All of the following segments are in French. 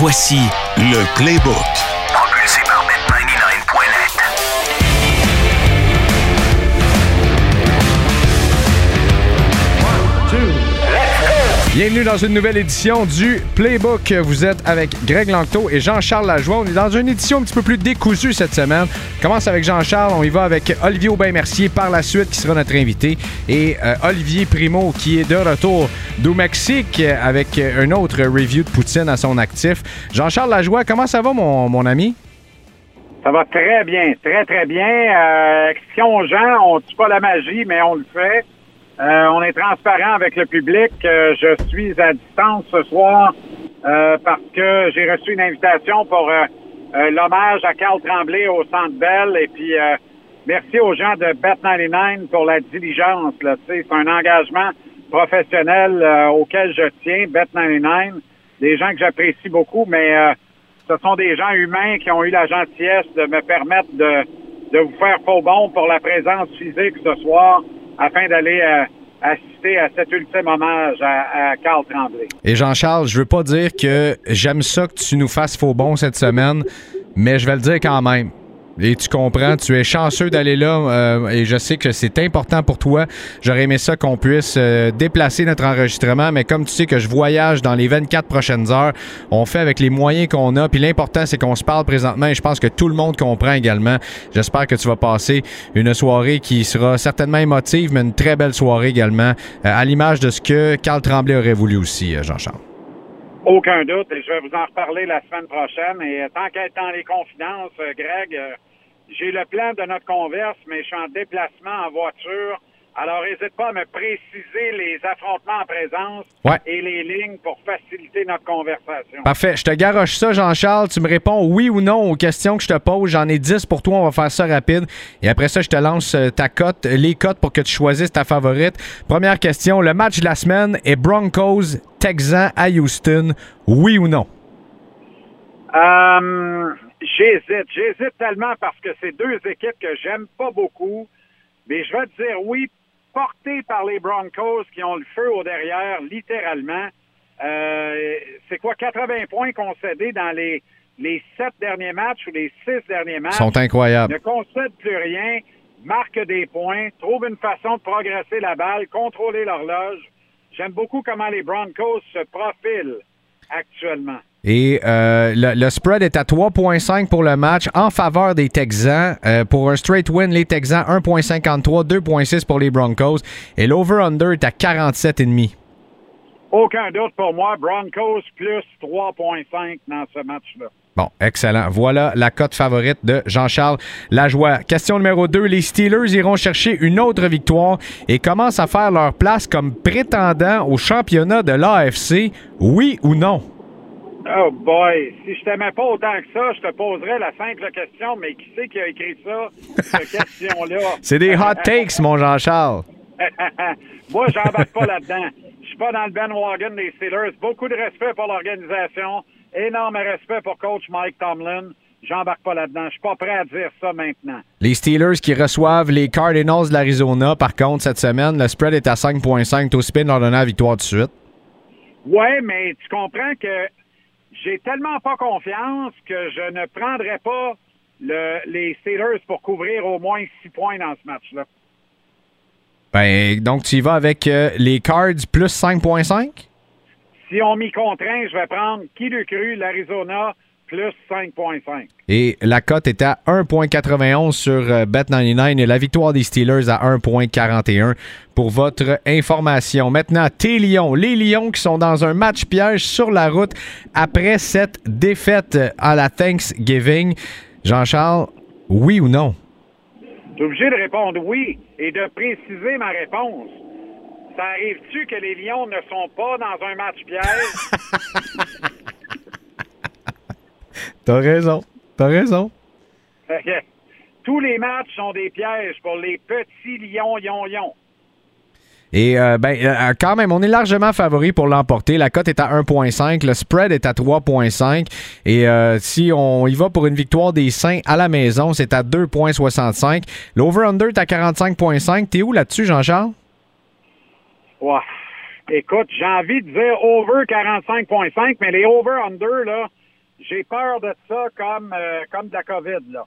Voici le Playbook. Bienvenue dans une nouvelle édition du Playbook. Vous êtes avec Greg Langto et Jean-Charles Lajoie. On est dans une édition un petit peu plus décousue cette semaine. On commence avec Jean-Charles. On y va avec Olivier Aubin-Mercier par la suite qui sera notre invité. Et euh, Olivier Primo qui est de retour du Mexique avec un autre review de Poutine à son actif. Jean-Charles Lajoie, comment ça va mon, mon ami? Ça va très bien, très, très bien. Euh, aux gens, on ne tue pas la magie, mais on le fait. Euh, on est transparent avec le public. Euh, je suis à distance ce soir euh, parce que j'ai reçu une invitation pour l'hommage à Carl Tremblay au Centre Bell. Et puis, merci aux gens de Bet99 pour la diligence. C'est un engagement professionnel auquel je tiens, Bet99. Des gens que j'apprécie beaucoup, mais ce sont des gens humains qui ont eu la gentillesse de me permettre de, de vous faire faux bon pour la présence physique ce soir afin d'aller euh, assister à cet ultime hommage à, Carl Tremblay. Et Jean-Charles, je veux pas dire que j'aime ça que tu nous fasses faux bon cette semaine, mais je vais le dire quand même. Et tu comprends, tu es chanceux d'aller là euh, et je sais que c'est important pour toi. J'aurais aimé ça qu'on puisse euh, déplacer notre enregistrement, mais comme tu sais que je voyage dans les 24 prochaines heures, on fait avec les moyens qu'on a. Puis l'important, c'est qu'on se parle présentement et je pense que tout le monde comprend également. J'espère que tu vas passer une soirée qui sera certainement émotive, mais une très belle soirée également, euh, à l'image de ce que Carl Tremblay aurait voulu aussi, Jean-Charles. Aucun doute, et je vais vous en reparler la semaine prochaine. Et tant qu'être dans les confidences, Greg, j'ai le plan de notre converse, mais je suis en déplacement en voiture. Alors, n'hésite pas à me préciser les affrontements en présence et les lignes pour faciliter notre conversation. Parfait. Je te garoche ça, Jean-Charles. Tu me réponds oui ou non aux questions que je te pose. J'en ai 10 pour toi. On va faire ça rapide. Et après ça, je te lance euh, ta cote, les cotes pour que tu choisisses ta favorite. Première question. Le match de la semaine est Broncos Texans à Houston. Oui ou non? Euh, J'hésite. J'hésite tellement parce que c'est deux équipes que j'aime pas beaucoup. Mais je vais te dire oui, porté par les Broncos qui ont le feu au derrière, littéralement. Euh, c'est quoi, 80 points concédés dans les, les sept derniers matchs ou les six derniers matchs? sont incroyables. Ne concèdent plus rien, marquent des points, trouvent une façon de progresser la balle, contrôler l'horloge. J'aime beaucoup comment les Broncos se profilent actuellement. Et euh, le, spread est à 3,5 pour le match en faveur des Texans. Euh, pour un straight win, les Texans 1,53, 2,6 pour les Broncos. Et l'over-under est à 47,5. Aucun doute pour moi. Broncos plus 3,5 dans ce match-là. Bon, excellent. Voilà la cote favorite de Jean-Charles Lajoie. Question numéro 2. Les Steelers iront chercher une autre victoire et commencent à faire leur place comme prétendants au championnat de l'AFC. Oui ou non? Oh boy, si je t'aimais pas autant que ça, je te poserais la simple question, mais qui c'est qui a écrit ça, cette question-là? C'est des hot takes, mon Jean-Charles. Moi, j'embarque pas là-dedans. Je suis pas dans le bandwagon des Steelers. Beaucoup de respect pour l'organisation. Énorme respect pour coach Mike Tomlin. J'embarque pas là-dedans. Je suis pas prêt à dire ça maintenant. Les Steelers qui reçoivent les Cardinals de l'Arizona, par contre, cette semaine, le spread est à 5.5. Tout spin leur donnant la victoire de suite. Ouais, mais tu comprends que j'ai tellement pas confiance que je ne prendrai pas les Steelers pour couvrir au moins six points dans ce match-là. Ben, donc tu y vas avec euh, les Cards plus 5.5? Si on m'y contraint, je vais prendre qui le cru, l'Arizona plus 5.5. Et la cote est à 1.91 sur euh, Bet99 et la victoire des Steelers à 1.41 pour votre information. Maintenant, tes Lions, les Lions qui sont dans un match piège sur la route après cette défaite à la Thanksgiving. Jean-Charles, oui ou non? Tu es obligé de répondre oui et de préciser ma réponse. Ça arrive-tu que les Lions ne sont pas dans un match piège? T'as raison. T'as raison. Tous les matchs sont des pièges pour les petits lions, yon, yon. Et euh, ben, euh, quand même, on est largement favori pour l'emporter. La cote est à 1.5, le spread est à 3.5. Et euh, si on y va pour une victoire des Saints à la maison, c'est à 2.65. L'over-under est à 45.5. T'es où là-dessus, Jean-Charles? Écoute, j'ai envie de dire over 45.5, mais les over-under, là, j'ai peur de ça comme, euh, comme de la COVID, là.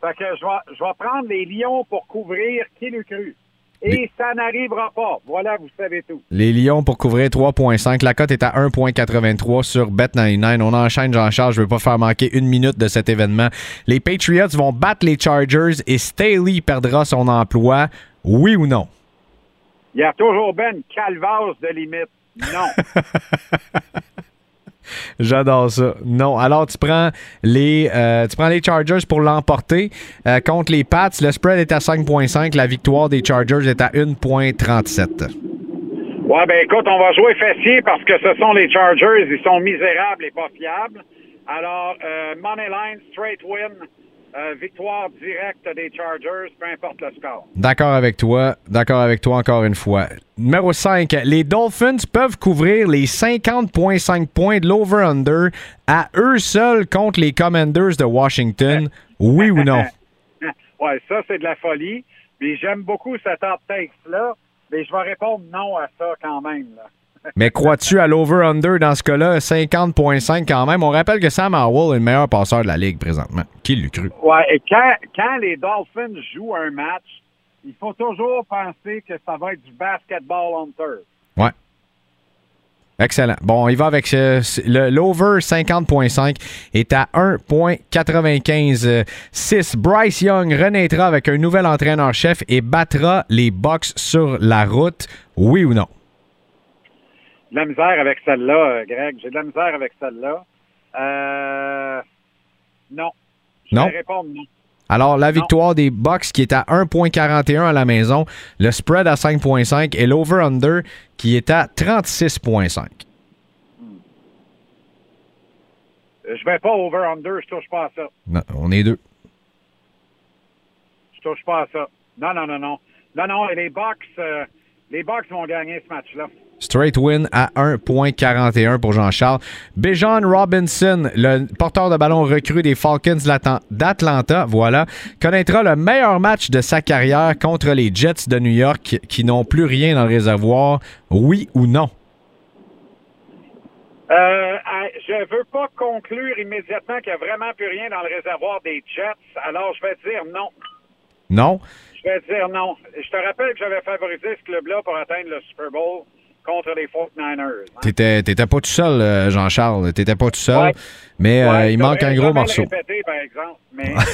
Fait que je vais, je vais prendre les Lions pour couvrir qui le cru. Et ça n'arrivera pas. Voilà, vous savez tout. Les Lions pour couvrir 3.5. La cote est à 1.83 sur Bet99. On enchaîne, Jean-Charles. Je ne veux pas faire manquer une minute de cet événement. Les Patriots vont battre les Chargers et Staley perdra son emploi. Oui ou non? Il y a toujours ben calvasse de limite. Non. J'adore ça. Non. Alors, tu prends les, euh, tu prends les Chargers pour l'emporter euh, contre les Pats. Le spread est à 5,5. La victoire des Chargers est à 1,37. Ouais, ben écoute, on va jouer fessier parce que ce sont les Chargers. Ils sont misérables et pas fiables. Alors, euh, Moneyline, straight win. Euh, victoire directe des Chargers, peu importe le score. D'accord avec toi. D'accord avec toi encore une fois. Numéro 5. Les Dolphins peuvent couvrir les 50,5 points de l'over-under à eux seuls contre les Commanders de Washington. Oui ou non? ouais, ça, c'est de la folie. Puis j'aime beaucoup cet hot takes-là. Mais je vais répondre non à ça quand même. Là. Mais crois-tu à l'over-under dans ce cas-là, 50.5 quand même? On rappelle que Sam Howell est le meilleur passeur de la Ligue présentement. Qui l'eût cru? Ouais, et quand, quand les Dolphins jouent un match, il faut toujours penser que ça va être du basketball hunter. Ouais. Excellent. Bon, il va avec l'over 50.5 est à 1.95. Bryce Young renaîtra avec un nouvel entraîneur-chef et battra les Bucks sur la route. Oui ou non? De la misère avec celle-là, euh, Greg. J'ai de la misère avec celle-là. Euh, non. Je non? vais répondre non. Alors, la victoire des Bucks qui est à 1.41 à la maison, le spread à 5.5 et l'over-under qui est à 36.5. Hmm. Je vais pas over-under, je touche pas à ça. Non, on est deux. Je touche pas à ça. Non, non, non, non. Non, non, les Bucks, euh, les Bucks vont gagner ce match-là. Straight win à 1.41 pour Jean-Charles. Bijan Robinson, le porteur de ballon recru des Falcons d'Atlanta, voilà, connaîtra le meilleur match de sa carrière contre les Jets de New York qui n'ont plus rien dans le réservoir. Oui ou non? Euh, je veux pas conclure immédiatement qu'il n'y a vraiment plus rien dans le réservoir des Jets, alors je vais dire non. Non? Je vais dire non. Je te rappelle que j'avais favorisé ce club-là pour atteindre le Super Bowl contre les 49ers. Hein? T'étais, pas tout seul, euh, Jean-Charles. T'étais pas tout seul. Mais euh, il manque un gros morceau. Répété, par exemple, mais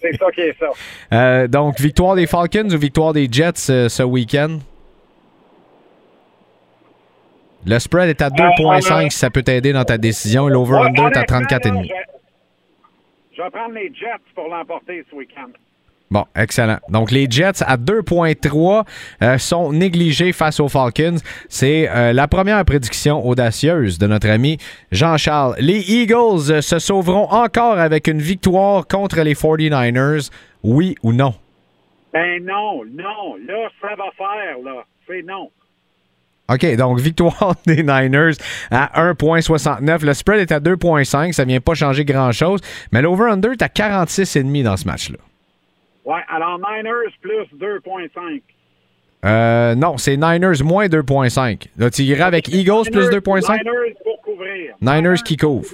c'est, ça qui est ça. Euh, donc, victoire des Falcons ou victoire des Jets ce week-end? Le spread est à 2,5 si ça peut t'aider dans ta décision. L'over-under est à 34,5. Je vais prendre les Jets pour l'emporter ce week-end. Bon, excellent. Donc, les Jets à 2,3 euh, sont négligés face aux Falcons. C'est euh, la première prédiction audacieuse de notre ami Jean-Charles. Les Eagles euh, se sauveront encore avec une victoire contre les 49ers. Oui ou non? Ben non, non. Là, ça va faire, là. C'est non. OK, donc victoire des Niners à 1,69. Le spread est à 2,5. Ça ne vient pas changer grand-chose. Mais l'over-under est à 46,5 dans ce match-là. Ouais, alors Niners plus 2,5. Euh, non, c'est Niners moins 2,5. Là, tu irais avec Eagles plus 2,5? Niners pour couvrir. Niners qui couvre.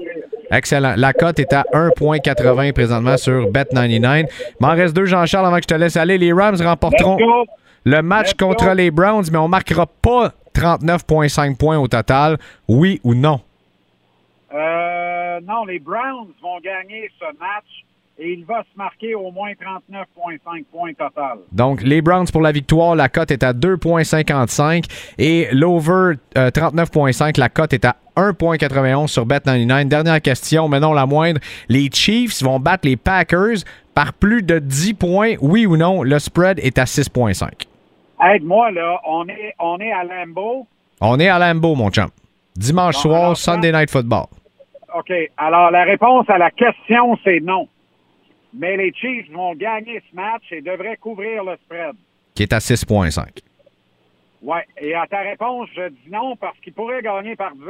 Excellent. La cote est à 1,80 présentement sur Bet99. Il m'en reste deux, Jean-Charles, avant que je te laisse aller. Les Rams remporteront le match contre les Browns, mais on ne marquera pas 39,5 points au total. Oui ou non? Euh, non, les Browns vont gagner ce match et il va se marquer au moins 39,5 points total. Donc, les Browns pour la victoire, la cote est à 2,55 et l'over 39,5, euh, la cote est à 1,91 sur Bet99. Dernière question, mais non la moindre. Les Chiefs vont battre les Packers par plus de 10 points, oui ou non? Le spread est à 6,5. Aide-moi, là. On est, on est à Lambeau. On est à Lambeau, mon champ. Dimanche soir, Sunday Night Football. OK. Alors, la réponse à la question, c'est non. Mais les Chiefs vont gagner ce match et devraient couvrir le spread. Qui est à 6,5. Oui. Et à ta réponse, je dis non parce qu'ils pourraient gagner par 10.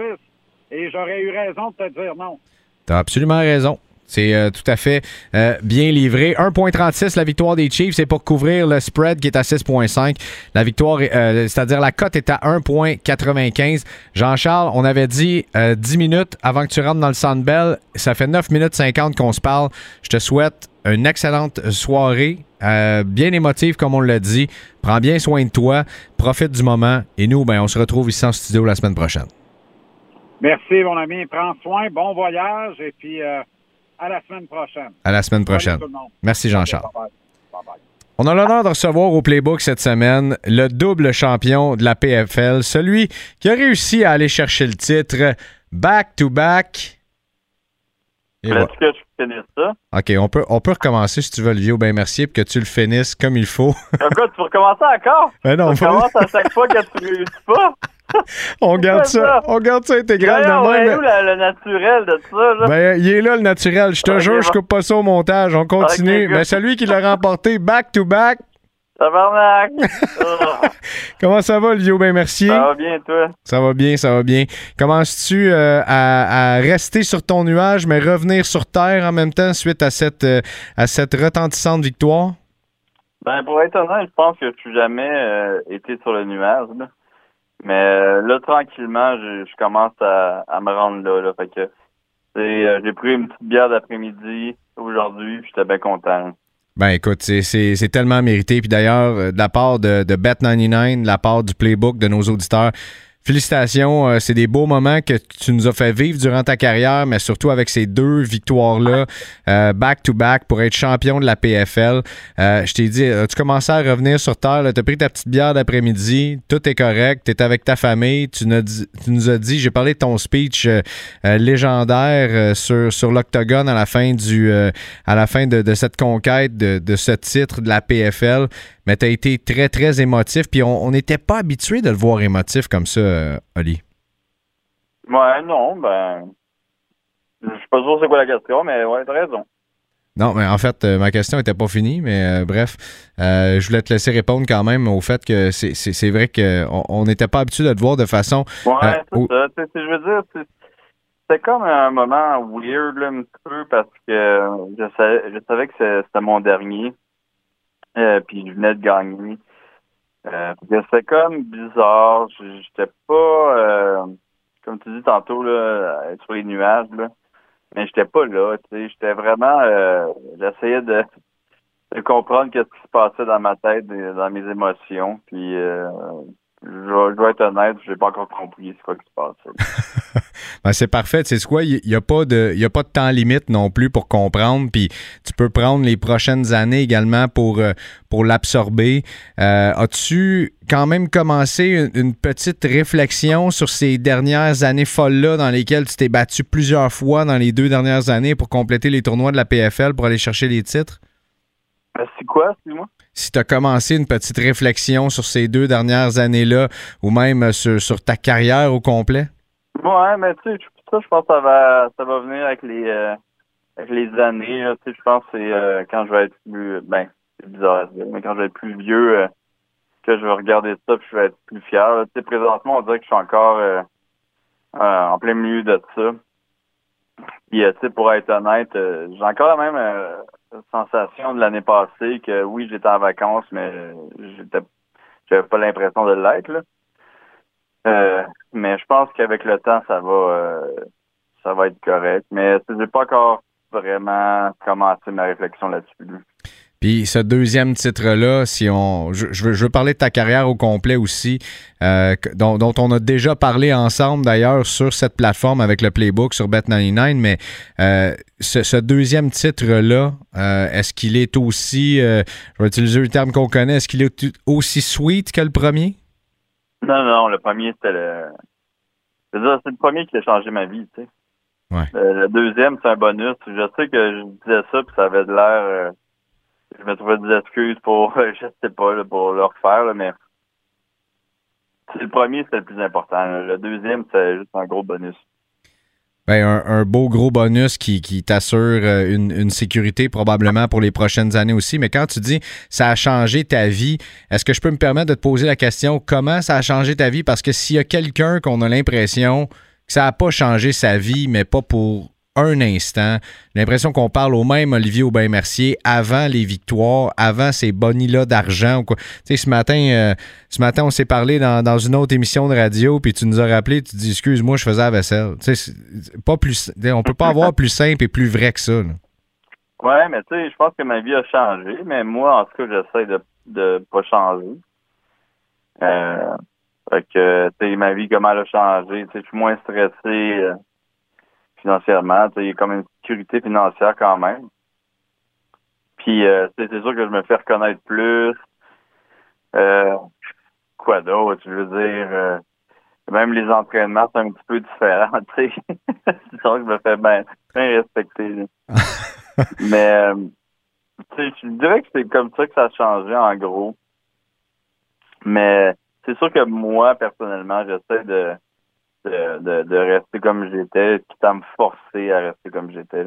Et j'aurais eu raison de te dire non. Tu as absolument raison. C'est euh, tout à fait euh, bien livré. 1.36 la victoire des Chiefs, c'est pour couvrir le spread qui est à 6.5. La victoire, euh, c'est-à-dire la cote est à 1.95. Jean-Charles, on avait dit 10 minutes avant que tu rentres dans le Sandbell. Ça fait 9 minutes 50 qu'on se parle. Je te souhaite une excellente soirée, bien émotive comme on l'a dit. Prends bien soin de toi, profite du moment et nous, ben, on se retrouve ici en studio la semaine prochaine. Merci mon ami, prends soin, bon voyage et puis à la semaine prochaine. À la semaine prochaine. Merci, Jean-Charles. On a l'honneur de recevoir au Playbook cette semaine le double champion de la PFL, celui qui a réussi à aller chercher le titre back-to-back. Est-ce que je finisse ça? OK, on peut, on peut recommencer si tu veux, Olivier bien merci, puis que tu le finisses comme il faut. Pourquoi tu veux recommencer encore? Ben non, tu recommences à chaque fois que tu réussis pas? on garde ça, on garde ça intégral de même. où le naturel de ça? Là? Ben, il est là le naturel. Je te jure, je coupe pas ça au montage. On continue. Mais celui qui l'a remporté back to back. Comment ça va, Lio? Ben merci. Ça va bien, toi? Ça va bien, ça va bien. Commences-tu euh, à, rester sur ton nuage, mais revenir sur terre en même temps suite à cette, euh, à cette retentissante victoire? Ben, pour être honnête, je pense que je suis jamais euh, été sur le nuage. Là. Mais euh, là, tranquillement, je, commence à, me rendre là. là. Fait que euh, j'ai pris une petite bière d'après-midi aujourd'hui, j'étais bien content. Ben écoute, c'est tellement mérité. Puis d'ailleurs, euh, de la part de, de Bet99, de la part du playbook de nos auditeurs, Félicitations, euh, c'est des beaux moments que tu nous as fait vivre durant ta carrière, mais surtout avec ces deux victoires-là, back-to-back, euh, pour être champion de la PFL. Euh, je t'ai dit, tu commençais à revenir sur Terre, tu as pris ta petite bière d'après-midi, tout est correct, tu es avec ta famille, tu, nous as dit, j'ai parlé de ton speech légendaire sur, sur l'Octogone à la fin, du, à la fin de, cette conquête de ce titre de la PFL mais tu as été très, très émotif. Puis on n'était pas habitué de le voir émotif comme ça, euh, Oli. Ouais, non, ben. Je suis pas sûr c'est quoi la question, mais ouais, t'as raison. Non, mais en fait, euh, ma question n'était pas finie, mais euh, bref, je voulais te laisser répondre quand même au fait que c'est vrai qu'on n'était pas habitué de te voir de façon. Ouais, c'est ça. je veux dire, c'était comme un moment weird, là, un petit peu, parce que je savais, je savais que c'était mon dernier. Euh, puis il venait de gagner. Euh, c'était comme bizarre. J'étais pas, euh, comme tu dis tantôt, là, sur les nuages, là. mais j'étais pas là. J'étais vraiment, euh, j'essayais de, de comprendre ce qui se passait dans ma tête, dans mes émotions. Puis je, dois être honnête, j'ai pas encore compris ce qui se passe. ben, c'est parfait. C'est quoi? Il n'y a, pas de, y a pas de temps limite non plus pour comprendre. Puis tu peux prendre les prochaines années également pour, euh, pour l'absorber. Euh, as-tu quand même commencé une, petite réflexion sur ces dernières années folles-là dans lesquelles tu t'es battu plusieurs fois dans les deux dernières années pour compléter les tournois de la PFL pour aller chercher les titres? Ben, c'est quoi, excuse-moi? Si tu as commencé une petite réflexion sur ces deux dernières années-là ou même sur, ta carrière au complet? Ouais, mais tu sais, ça, je pense que ça va, ça va venir avec les, euh, avec les années. Je pense que c'est euh, quand je vais être plus, ben, c'est bizarre mais quand je vais être plus vieux, euh, que je vais regarder ça puis je vais être plus fier. Tu sais, présentement, on dirait que je suis encore en plein milieu de ça. Puis, tu sais, pour être honnête, j'ai encore la même sensation de l'année passée que oui, j'étais en vacances, mais j'étais j'avais pas l'impression de l'être. Euh, mais je pense qu'avec le temps, ça va euh, ça va être correct. Mais j'ai pas encore vraiment commencé ma réflexion là-dessus. Puis ce deuxième titre-là, si on, je, je, veux, parler de ta carrière au complet aussi, euh, dont, on a déjà parlé ensemble d'ailleurs sur cette plateforme avec le playbook sur Bet99, mais euh, ce, deuxième titre-là, euh, est-ce qu'il est aussi, je vais utiliser le terme qu'on connaît, est-ce qu'il est aussi sweet que le premier? Non, non, le premier c'était le, c'est le premier qui a changé ma vie, tu sais. Ouais. le deuxième, c'est un bonus. Je sais que je disais ça, puis ça avait de l'air je me trouvais des excuses pour, je sais pas, pour le refaire, mais le premier, c'est le plus important. Le deuxième, c'est juste un gros bonus. Ben, un, beau gros bonus qui, t'assure euh, une, sécurité probablement pour les prochaines années aussi. Mais quand tu dis ça a changé ta vie, est-ce que je peux me permettre de te poser la question comment ça a changé ta vie? Parce que s'il y a quelqu'un qu'on a l'impression que ça n'a pas changé sa vie, mais pas pour un instant. J'ai l'impression qu'on parle au même Olivier Aubin-Mercier avant les victoires, avant ces bonnies-là d'argent. Tu sais, ce matin, euh, ce matin, on s'est parlé dans, une autre émission de radio, puis tu nous as rappelé, tu dis, excuse-moi, je faisais la vaisselle. Tu sais, pas plus, on peut pas avoir plus simple et plus vrai que ça. Là. Ouais, mais tu sais, je pense que ma vie a changé, mais moi, en tout cas, j'essaie de, de pas changer. Euh, fait que, tu sais, ma vie, comment elle a changé. Tu sais, je suis moins stressé euh, financièrement. Il y a comme une sécurité financière quand même. Puis, euh, c'est sûr que je me fais reconnaître plus. Euh, quoi d'autre, je veux dire... Euh, même les entraînements, c'est un petit peu différent, tu sais. c'est sûr que je me fais bien, bien respecter. Mais, je dirais que c'est comme ça que ça a changé, en gros. Mais c'est sûr que moi, personnellement, j'essaie de, de, de, rester comme j'étais, quitte à me forcer à rester comme j'étais.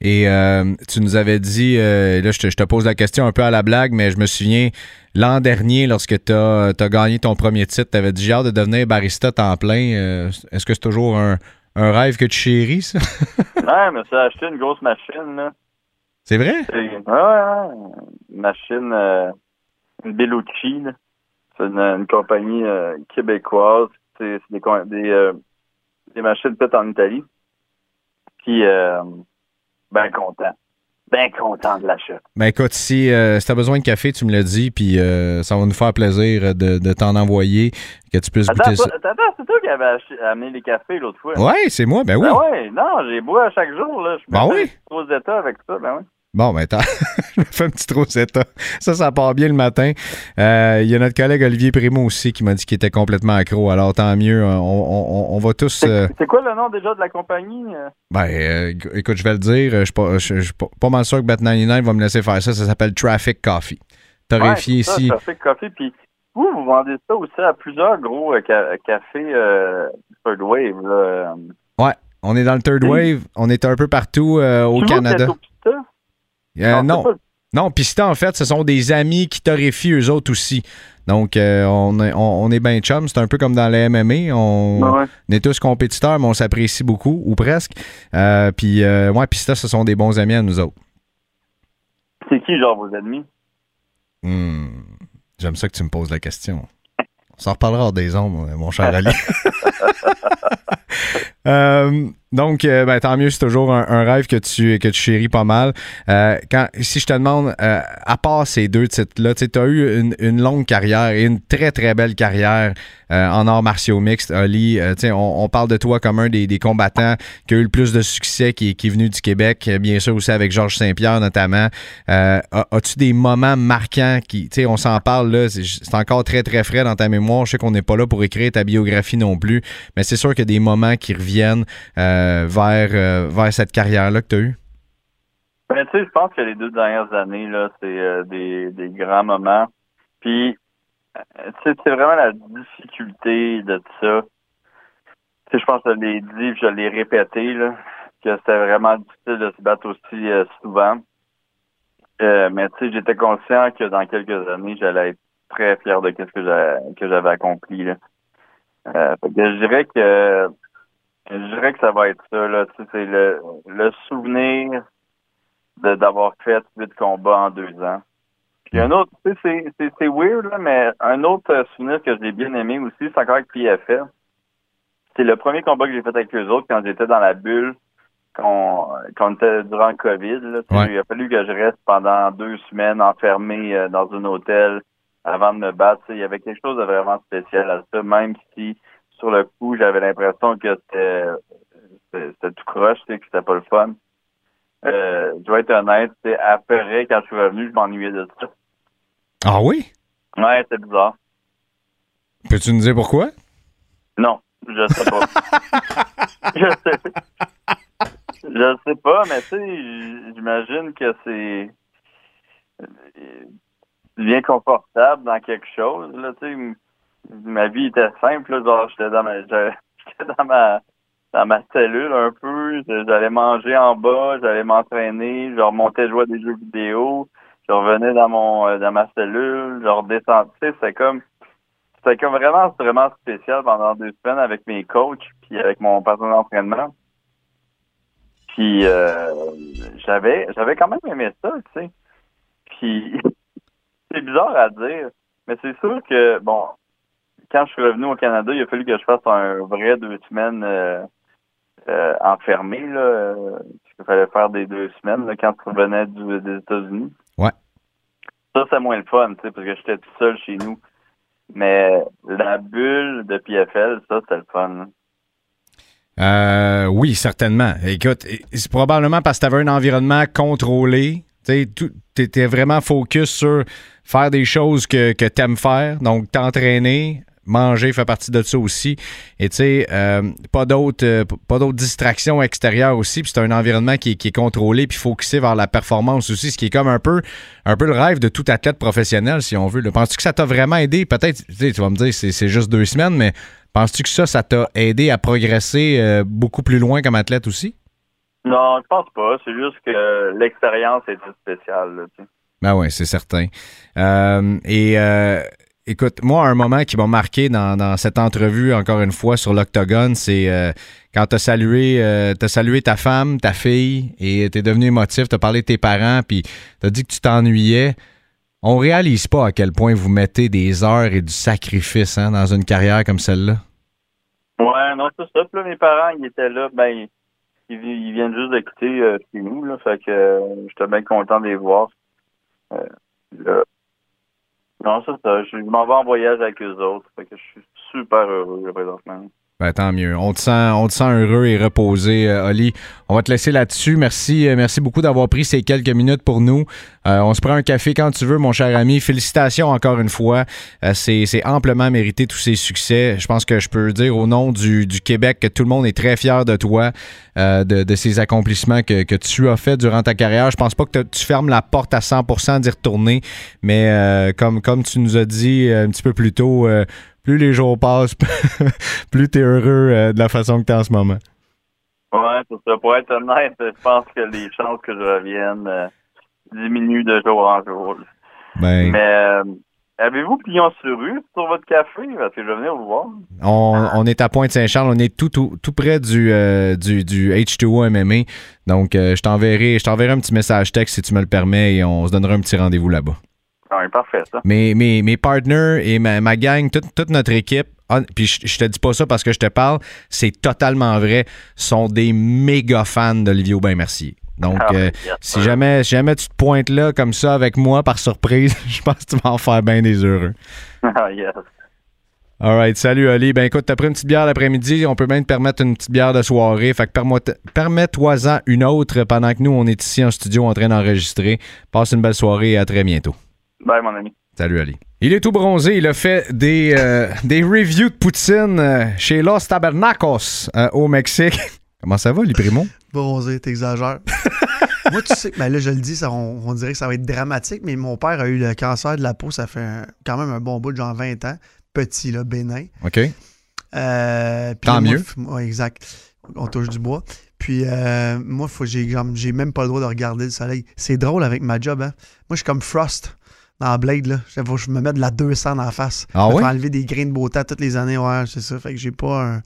Et euh, tu nous avais dit, euh, là je te, je te, pose la question un peu à la blague, mais je me souviens, l'an dernier, lorsque tu as, gagné ton premier titre, tu avais dit genre de devenir barista temps plein. Euh, est-ce que c'est toujours un, un, rêve que tu chéris, ça? ouais, mais ça acheté une grosse machine. là. C'est vrai? Ouais, ouais, une machine, une Bellucci. Là. C'est une, compagnie québécoise. C'est des, des, euh, des machines faites en Italie. Puis, euh, ben content. Ben content de l'achat. Ben écoute, si, si tu as besoin de café, tu me l'as dit, puis ça va nous faire plaisir de, de t'en envoyer, que tu puisses goûter ça. Attends, c'est toi qui avais amené les cafés l'autre fois. Oui, c'est moi, ben oui. Ben oui, non, j'ai bois à chaque jour. Là. Je ben oui. aux états avec ça, ben oui. Bon, ben, je me fais un petit rosetta. Ça, ça part bien le matin. Euh, il y a notre collègue Olivier Primo aussi qui m'a dit qu'il était complètement accro. Alors, tant mieux. On, on, on va tous. C'est euh, quoi le nom déjà de la compagnie? Ben, euh, écoute, je vais le dire. Je suis pas, je, pas, mal sûr que Bet99 va me laisser faire ça. Ça s'appelle Traffic Coffee. Torréfié ouais, ici. Traffic Coffee. Puis, vous, vous vendez ça aussi à plusieurs gros cafés Third Wave. Là. Ouais, on est dans le Third Wave. On est un peu partout au Canada. Euh, non. Non, Pista, en fait, ce sont des amis qui torréfient eux autres aussi. Donc, euh, on, est, on, est bien chum. C'est un peu comme dans les MMA. On, est tous compétiteurs, mais on s'apprécie beaucoup, ou presque. Euh, puis, ouais, Pista, ce sont des bons amis à nous autres. C'est qui, genre, vos ennemis? Hmm, j'aime ça que tu me poses la question. On s'en reparlera des ondes, mon cher Ali. Donc, euh, ben, tant mieux, c'est toujours un, rêve que tu, que tu chéris pas mal. Euh, quand, si je te demande, euh, à part ces deux titres-là, tu as eu une, longue carrière et une très, très belle carrière en arts martiaux mixtes. Ali, on, on, parle de toi comme un des, combattants qui a eu le plus de succès, qui, est venu du Québec, bien sûr aussi avec Georges Saint-Pierre notamment. As-tu des moments marquants qui, tu sais, on s'en parle là, c'est encore très, très frais dans ta mémoire. Je sais qu'on n'est pas là pour écrire ta biographie non plus, mais c'est sûr qu'il y a des moments qui reviennent. Vers, euh, vers cette carrière-là que tu as eue? Ben, tu sais, je pense que les deux dernières années, là, c'est euh, des, des grands moments. Puis, c'est vraiment la difficulté de tout ça. Tu sais, je pense que je l'ai dit, je l'ai répété, là, que c'était vraiment difficile de se battre aussi souvent. mais tu sais, j'étais conscient que dans quelques années, j'allais être très fier de ce que j'avais accompli. Là. je dirais que je dirais que ça va être ça, là. c'est le, le souvenir d'avoir fait huit combats en deux ans. Puis un autre, tu sais, c'est weird, là, mais un autre souvenir que j'ai bien aimé aussi, c'est encore avec PFF. C'est le premier combat que j'ai fait avec eux autres quand j'étais dans la bulle, quand, quand on était durant le COVID. Là, Il a fallu que je reste pendant deux semaines enfermé euh, dans un hôtel avant de me battre. Il y avait quelque chose de vraiment spécial à ça, même si sur le coup, j'avais l'impression que c'était tout croche, que c'était pas le fun. Euh, je vais être honnête, après, quand je suis revenu, je m'ennuyais de ça. Ah oui? Ouais, c'est bizarre. Peux-tu nous dire pourquoi? Non, je sais pas. je sais. Je sais pas, mais tu sais, j'imagine que c'est bien confortable dans quelque chose. Là, tu sais, ma vie était simple. genre, j'étais dans ma, j'étais dans ma, dans ma cellule un peu. J'allais manger en bas, j'allais m'entraîner, je remontais jouer à des jeux vidéo. Je revenais dans mon, euh, dans ma cellule, je redescendais. C'était comme, c'était comme vraiment, vraiment spécial pendant deux semaines avec mes coachs puis avec mon partenaire d'entraînement. Puis euh, j'avais j'avais quand même aimé ça, tu sais. Puis c'est bizarre à dire, mais c'est sûr que bon, quand je suis revenu au Canada, il a fallu que je fasse un vrai deux semaines euh, euh, enfermé là. Il fallait faire des deux semaines là, quand je revenais du- des États-Unis. Ouais. Ça c'est moins le fun, tu sais, parce que j'étais tout seul chez nous. Mais la bulle de PFL, ça c'était le fun. là. Euh, oui, certainement. Écoute, c'est probablement parce que tu avais un environnement contrôlé. Tu étais vraiment focus sur faire des choses que, que tu aimes faire. Donc, t'entraîner, manger fait partie de ça aussi. Et tu sais, euh, pas d'autres euh, pas d'autres distractions extérieures aussi. Puis c'est un environnement qui, est- qui est contrôlé puis focusé vers la performance aussi, ce qui est comme un peu, un peu le rêve de tout athlète professionnel, si on veut. Penses-tu que ça t'a vraiment aidé? Peut-être, tu sais, tu vas me dire, c'est juste deux semaines, mais penses-tu que ça, ça t'a aidé à progresser euh, beaucoup plus loin comme athlète aussi? Non, je pense pas. C'est juste que l'expérience était spéciale. Là. Ben oui, c'est certain. Euh, et euh, écoute, moi, un moment qui m'a marqué dans, cette entrevue, encore une fois, sur l'Octogone, c'est euh, quand tu as salué, euh, t'as salué ta femme, ta fille, et tu es devenu émotif, tu as parlé de tes parents, puis tu as dit que tu t'ennuyais. On réalise pas à quel point vous mettez des heures et du sacrifice hein, dans une carrière comme celle-là. Ouais, non, c'est ça. Mes parents, ils étaient là, ben, ils, vi- ils viennent juste quitter euh, chez nous, là. Fait que euh, j'étais bien content de les voir. Là. Non, c'est ça. Je m'en vais en voyage avec eux autres. Fait que je suis super heureux, présentement. Ben, tant mieux. On te sent, on te sent heureux et reposé, euh, Oli. On va te laisser là-dessus. Merci, euh, merci beaucoup d'avoir pris ces quelques minutes pour nous. Euh, on se prend un café quand tu veux, mon cher ami. Félicitations encore une fois. C'est, amplement mérité tous ces succès. Je pense que je peux dire au nom du, du Québec que tout le monde est très fier de toi, de, ces accomplissements que, que tu as fait durant ta carrière. Je pense pas que tu fermes la porte à 100% d'y retourner, mais comme, comme tu nous as dit un petit peu plus tôt, plus les jours passent, plus tu es heureux euh, de la façon que tu es en ce moment. Ouais, c'est ça. Pour être honnête, je pense que les chances que je revienne euh, diminuent de jour en jour. Ben, Mais euh, avez-vous pignon sur rue sur votre café? Parce que je vais venir vous voir. on, on est à Pointe-Saint-Charles, on est tout, tout, tout près du, du, du H2O MMA. Donc, je t'enverrai je t'enverrai un petit message texte si tu me le permets et on se donnera un petit rendez-vous là-bas. Ouais, parfait, ça. Mes, mes, mes partners et ma, ma gang, toute, toute notre équipe, ah, puis je, je te dis pas ça parce que je te parle, c'est totalement vrai, sont des méga fans d'Olivier Aubin-Mercier. Donc, Ah, euh, yes, si, jamais, si jamais tu te pointes là comme ça avec moi par surprise, je pense que tu vas en faire bien des heureux. Ah, yes. All right, salut Oli. Ben écoute, t'as pris une petite bière l'après-midi, on peut même te permettre une petite bière de soirée. Fait que permets-toi-en une autre pendant que nous, on est ici en studio en train d'enregistrer. Passe une belle soirée et à très bientôt. Bye, mon ami. Salut Ali. Il est tout bronzé. Il a fait des, euh, des reviews de poutine euh, chez Los Tabernacos euh, au Mexique. Comment ça va, les primo? Bronzé, t'exagères. Moi, tu sais, ben là, je le dis, ça, on, on dirait que ça va être dramatique, mais mon père a eu le cancer de la peau, ça fait un- quand même un bon bout de genre 20 ans. Petit, là, bénin. OK. Euh, puis Tant là, moi, mieux. ouais, exact. On touche du bois. Puis euh, moi, j'ai, j'ai même pas le droit de regarder le soleil. C'est drôle avec ma job, hein. Moi, je suis comme Frost dans Blade, là. Faut que je me mette de la 200 dans la face. Ah ouais? fais enlever des grains de beauté toutes les années, ouais, c'est ça. Fait que j'ai pas un...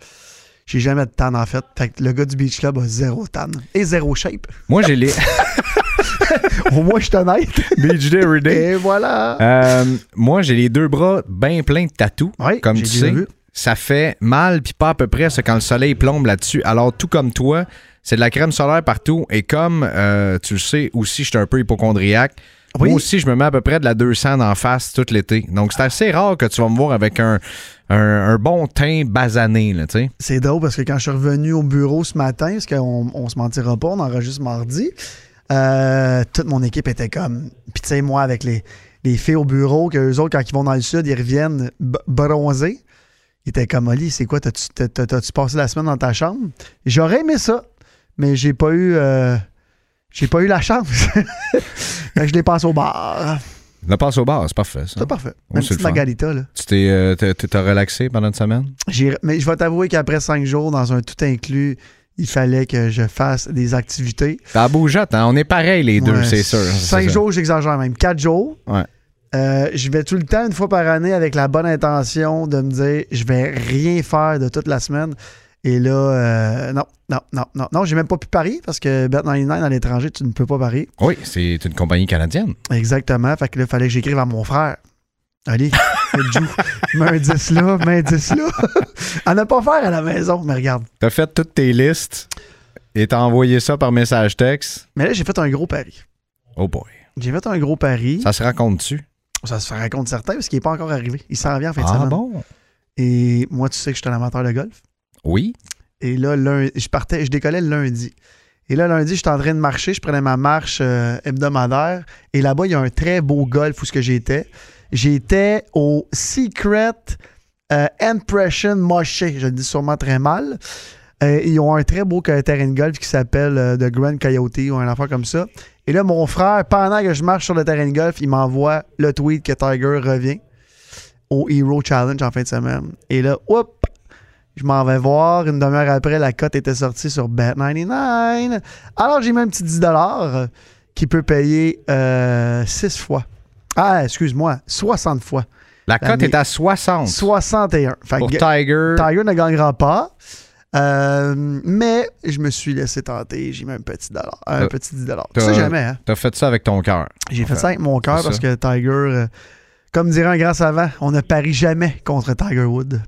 J'ai jamais de tan, en fait. Fait que le gars du Beach Club a zéro tan. Et zéro shape. Moi, j'ai les Au moins, je suis honnête. Beach Day Every Day. Et voilà. Euh, moi, j'ai les deux bras bien pleins de tatous. Oui, comme tu sais. vu. Ça fait mal, puis pas à peu près, ça, quand le soleil plombe là-dessus. Alors, tout comme toi, c'est de la crème solaire partout. Et comme euh, tu le sais aussi, je suis un peu hypochondriaque. Oui. Moi aussi, je me mets à peu près de la 200 en face tout l'été. Donc, c'est assez rare que tu vas me voir avec un, un, un bon teint basané, là, tu sais. C'est drôle parce que quand je suis revenu au bureau ce matin, parce qu'on on se mentira pas, on enregistre mardi, euh, toute mon équipe était comme. Puis tu sais, moi, avec les, les filles au bureau, que eux autres, quand ils vont dans le sud, ils reviennent bronzés. Ils étaient comme, Oli, c'est quoi, t'as-tu t'as- t'as- t'as-tu passé la semaine dans ta chambre? J'aurais aimé ça, mais j'ai pas eu. euh, j'ai pas eu la chance. Je l'ai passé au bar. Là, passe au bar, c'est parfait. C'est parfait. Oh, petite fun. margarita, là. Tu t'es, euh, relaxé pendant une semaine? Mais je vais t'avouer qu'après cinq jours, dans un tout inclus, il fallait que je fasse des activités. T'as bougeotte, hein? On est pareil, les deux, Ouais, c'est sûr. Cinq jours, j'exagère même. Quatre jours. Ouais. Euh, je vais tout le temps, une fois par année, avec la bonne intention de me dire je vais rien faire de toute la semaine Et là, euh, non, non, non, non, non, j'ai même pas pu parier parce que Bet99 à l'étranger, tu ne peux pas parier. Oui, c'est une compagnie canadienne. Exactement. Fait que là, il fallait que j'écrive à mon frère. Allez, joue. mets un 10 là, mets un 10 là. à ne pas faire à la maison, mais regarde. T'as fait toutes tes listes et t'as envoyé ça par message texte. Mais là, j'ai fait un gros pari. Oh boy. J'ai fait un gros pari. Ça se raconte-tu? Ça se raconte certain parce qu'il n'est pas encore arrivé. Il s'en revient en fin de Ah semaine. bon? Et moi, tu sais que je suis un amateur de golf. Oui. Et là, lundi, je partais, je décollais le lundi. Et là, lundi, j'étais en train de marcher, je prenais ma marche euh, hebdomadaire. Et là-bas, il y a un très beau golf où ce que j'étais. J'étais au Secret euh, Impression Moche. Je le dis sûrement très mal. Euh, ils ont un très beau terrain de golf qui s'appelle The Grand Coyote ou un affaire comme ça. Et là, mon frère, pendant que je marche sur le terrain de golf, il m'envoie le tweet que Tiger revient au Hero Challenge en fin de semaine. Et là, hop, je m'en vais voir. Une demi-heure après, la cote était sortie sur Bet99. Alors, j'ai mis un petit 10 euh, qui peut payer 6 fois. Ah, excuse-moi, 60 fois. La cote est à 60 61. Fait pour Tiger. Tiger ne gagnera pas. Euh, mais je me suis laissé tenter. J'ai mis un petit dollar. Un Euh, petit 10 dollars. t'as- Tu sais jamais, hein? T'as fait ça avec ton cœur. J'ai fait fait. ça avec mon cœur parce ça. que Tiger, euh, comme dirait un grand savant, on ne parie jamais contre Tiger Wood.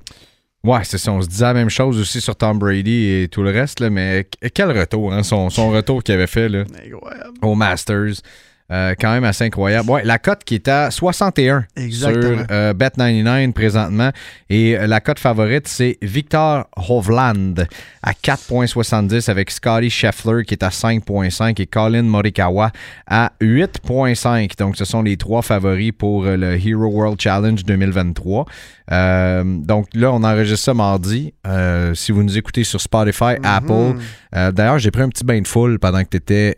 Ouais, c'est ça. On se disait la même chose aussi sur Tom Brady et tout le reste, là, mais qu- quel retour, hein, son, son retour qu'il avait fait là, au Masters. Euh, quand même assez incroyable. Ouais, la cote qui est à 61 Exactement. sur euh, Bet99 présentement. Et euh, la cote favorite, c'est Victor Hovland à 4,70 avec Scotty Scheffler qui est à 5,5 et Colin Morikawa à 8,5. Donc, ce sont les trois favoris pour le Hero World Challenge 2023. Euh, donc là, on enregistre ça mardi. Euh, si vous nous écoutez sur Spotify, Apple. Euh, D'ailleurs, j'ai pris un petit bain de foule pendant que tu étais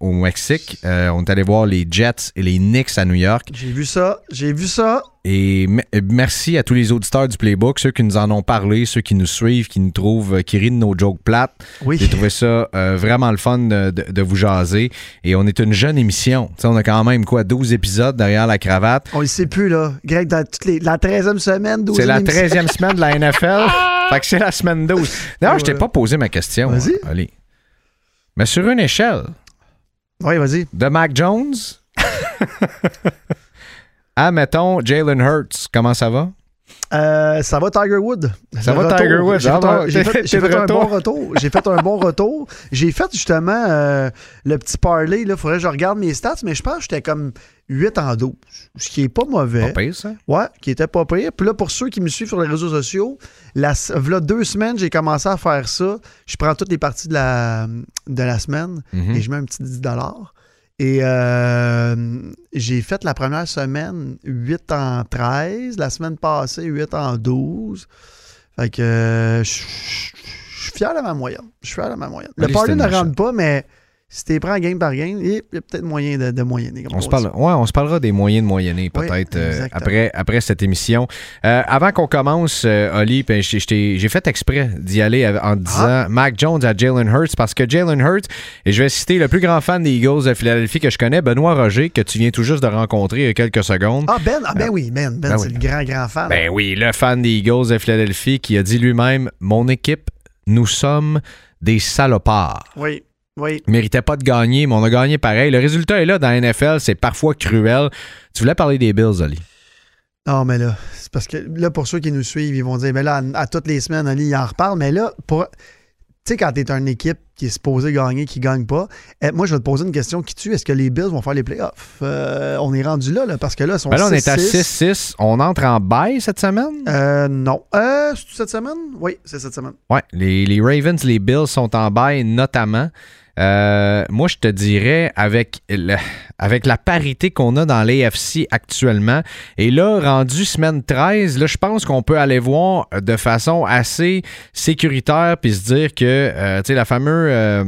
au Mexique. Euh, on est allé voir les Jets et les Knicks à New York. J'ai vu ça. J'ai vu ça. Et euh, merci à tous les auditeurs du Playbook, ceux qui nous en ont parlé, ceux qui nous suivent, qui nous trouvent, euh, qui rient de nos jokes plates. Oui. J'ai trouvé ça euh, vraiment le fun de, vous jaser. Et on est une jeune émission. Tu sais, on a quand même quoi, 12 épisodes derrière la cravate. On ne sait plus, là. Greg, dans toutes les, la 13e semaine, 12e C'est la émission. 13e semaine de la NFL. fait que c'est la semaine 12. D'ailleurs, je t'ai pas posé ma question. Vas-y. hein, Ali. Mais sur une échelle Oui, vas-y. de Mac Jones à, mettons, Jalen Hurts, comment ça va? Euh, ça va Tiger Wood. Ça va Tiger Woods, J'ai ah fait, un, bon, fait- fait un retour. bon retour. J'ai fait un bon retour. J'ai fait justement euh, le petit parlay. Il faudrait que je regarde mes stats, mais je pense que j'étais comme 8 en 12. Ce qui est pas mauvais. Pas pire, ça? Ouais, qui était pas pire. Puis là, pour ceux qui me suivent sur les réseaux sociaux, la, v'là deux semaines, j'ai commencé à faire ça. Je prends toutes les parties de la, de la semaine Mhm. et je mets un petit 10 Et euh, j'ai fait la première semaine 8 en 13, la semaine passée 8 en 12. Fait que je suis fier de ma moyenne. Je suis fier de ma moyenne. Le party ne rentre pas, mais si tu prends game par game, il y a peut-être moyen de, de moyenner. comme On se, parle, ouais, on se parlera des moyens de moyenner peut-être euh, après, après cette émission. Euh, avant qu'on commence, euh, Oli, ben, j'ai fait exprès d'y aller en disant Ah. Mac Jones à Jalen Hurts parce que Jalen Hurts, et je vais citer le plus grand fan des Eagles de Philadelphie que je connais, Benoît Roger, que tu viens tout juste de rencontrer il y a quelques secondes. Ah, Ben, ah, ben oui, Ben, Ben, Ben c'est oui. le grand, grand fan. Ben oui, le fan des Eagles de Philadelphie qui a dit lui-même Mon équipe, nous sommes des salopards. Oui, oui. méritait pas de gagner, mais on a gagné pareil. Le résultat est là dans la NFL, c'est parfois cruel. Tu voulais parler des Bills, Ali. Non, mais là, c'est parce que là, pour ceux qui nous suivent, ils vont dire, ben là, à, à toutes les semaines, Ali, il en reparle. Mais là, pour. Tu sais, quand t'es une équipe qui est supposée gagner, qui gagne pas, eh, moi, je vais te poser une question qui tue. Est-ce que les Bills vont faire les playoffs? Euh, on est rendu là, là, parce que là, ils sont Ben là, on est à 6-6. 6-6. On entre en bail cette semaine? Euh, non. Euh, c'est cette semaine? Oui, c'est cette semaine. Ouais, les, les Ravens, les Bills sont en bail notamment. Euh, moi, je te dirais, avec, avec la parité qu'on a dans l'AFC actuellement, et là, rendu semaine 13, là, je pense qu'on peut aller voir de façon assez sécuritaire puis se dire que, euh, tu sais, la fameuse euh,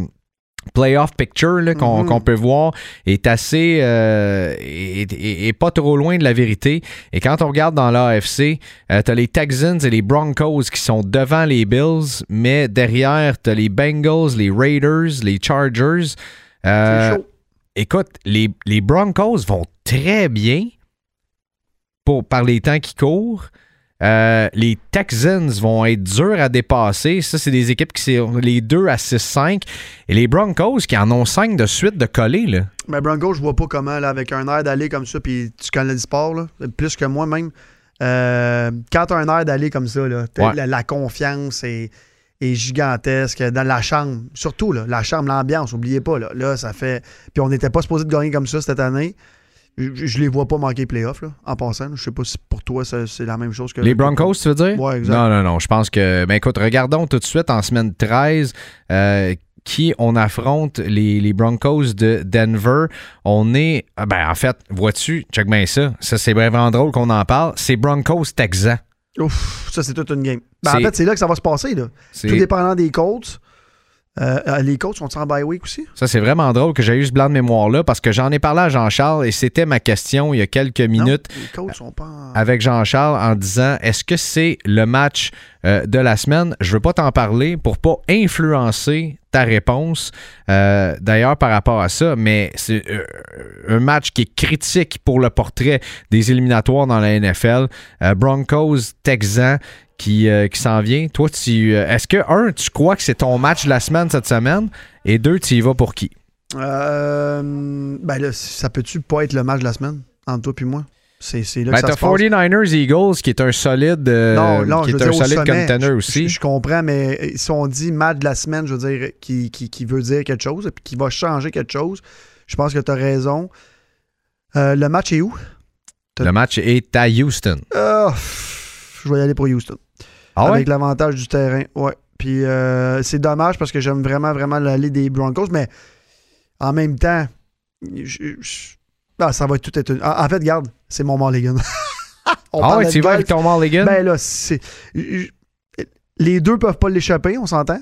playoff picture là, qu'on peut voir est assez euh, est, est- est pas trop loin de la vérité. Et quand on regarde dans l'AFC, euh, t'as les Texans et les Broncos qui sont devant les Bills, mais derrière, t'as les Bengals, les Raiders, les Chargers. Euh, C'est chaud. écoute, les, les Broncos vont très bien pour, par les temps qui courent. Euh, les Texans vont être durs à dépasser. Ça, c'est des équipes qui sont les deux à 6-5. Et les Broncos qui en ont 5 de suite de coller. Là. Mais Broncos, je vois pas comment, là, avec un air d'aller comme ça, puis tu connais le sport, là, plus que moi même. Euh, quand tu as un air d'aller comme ça, là, t'as- Ouais. la, la confiance est, est gigantesque dans la chambre. Surtout, là, la chambre, l'ambiance, oubliez pas. Là, là ça fait. Puis on n'était pas supposé de gagner comme ça cette année. Je, je les vois pas manquer playoff, là, en passant. Je sais pas si pour toi, c'est la même chose que. Les Broncos, tu veux dire? Ouais, exact. Non, non, non. Je pense que. Ben écoute, regardons tout de suite en semaine 13 euh, qui on affronte les, les Broncos de Denver. On est. ah, Ben en fait, vois-tu, check bien ça. Ça, c'est vraiment drôle qu'on en parle. C'est Broncos Texans. Ouf, ça, c'est toute une game. Ben, en fait, c'est là que ça va se passer. Là. Tout dépendant des Colts. Euh, euh, les Colts sont en bye week aussi? Ça, c'est vraiment drôle que j'ai eu ce blanc de mémoire-là parce que j'en ai parlé à Jean-Charles et c'était ma question il y a quelques minutes Non, les Colts sont pas en... avec Jean-Charles en disant est-ce que c'est le match euh, de la semaine Je veux pas t'en parler pour pas influencer ta réponse. euh, D'ailleurs, par rapport à ça, mais c'est euh, un match qui est critique pour le portrait des éliminatoires dans la NFL. Broncos, Texans qui, qui s'en vient. Toi, tu est-ce que un, tu crois que c'est ton match de la semaine cette semaine? Et deux, tu y vas pour qui? Ben là, ça peut-tu pas être le match de la semaine entre toi et moi? C'est là Ben, que ça t'as se passe. 49ers Eagles qui est un solide, euh, Non, non, qui est un dire solide sommet, aussi. Je, je comprends, mais si on dit match de la semaine, je veux dire, qui, qui, qui veut dire quelque chose et puis qui va changer quelque chose, je pense que tu as raison. Euh, le match est où? Le match est à Houston. Ah, je vais y aller pour Houston. Ah ouais? avec l'avantage du terrain. Ouais. Puis euh, c'est dommage parce que j'aime vraiment, vraiment l'aller des Broncos, mais en même temps, je- je- ah, ça va tout être une... En en fait, regarde, c'est mon Mulligan. Ah ouais, tu vas avec ton Mulligan? Ben là, c'est. Les deux peuvent pas l'échapper, on s'entend?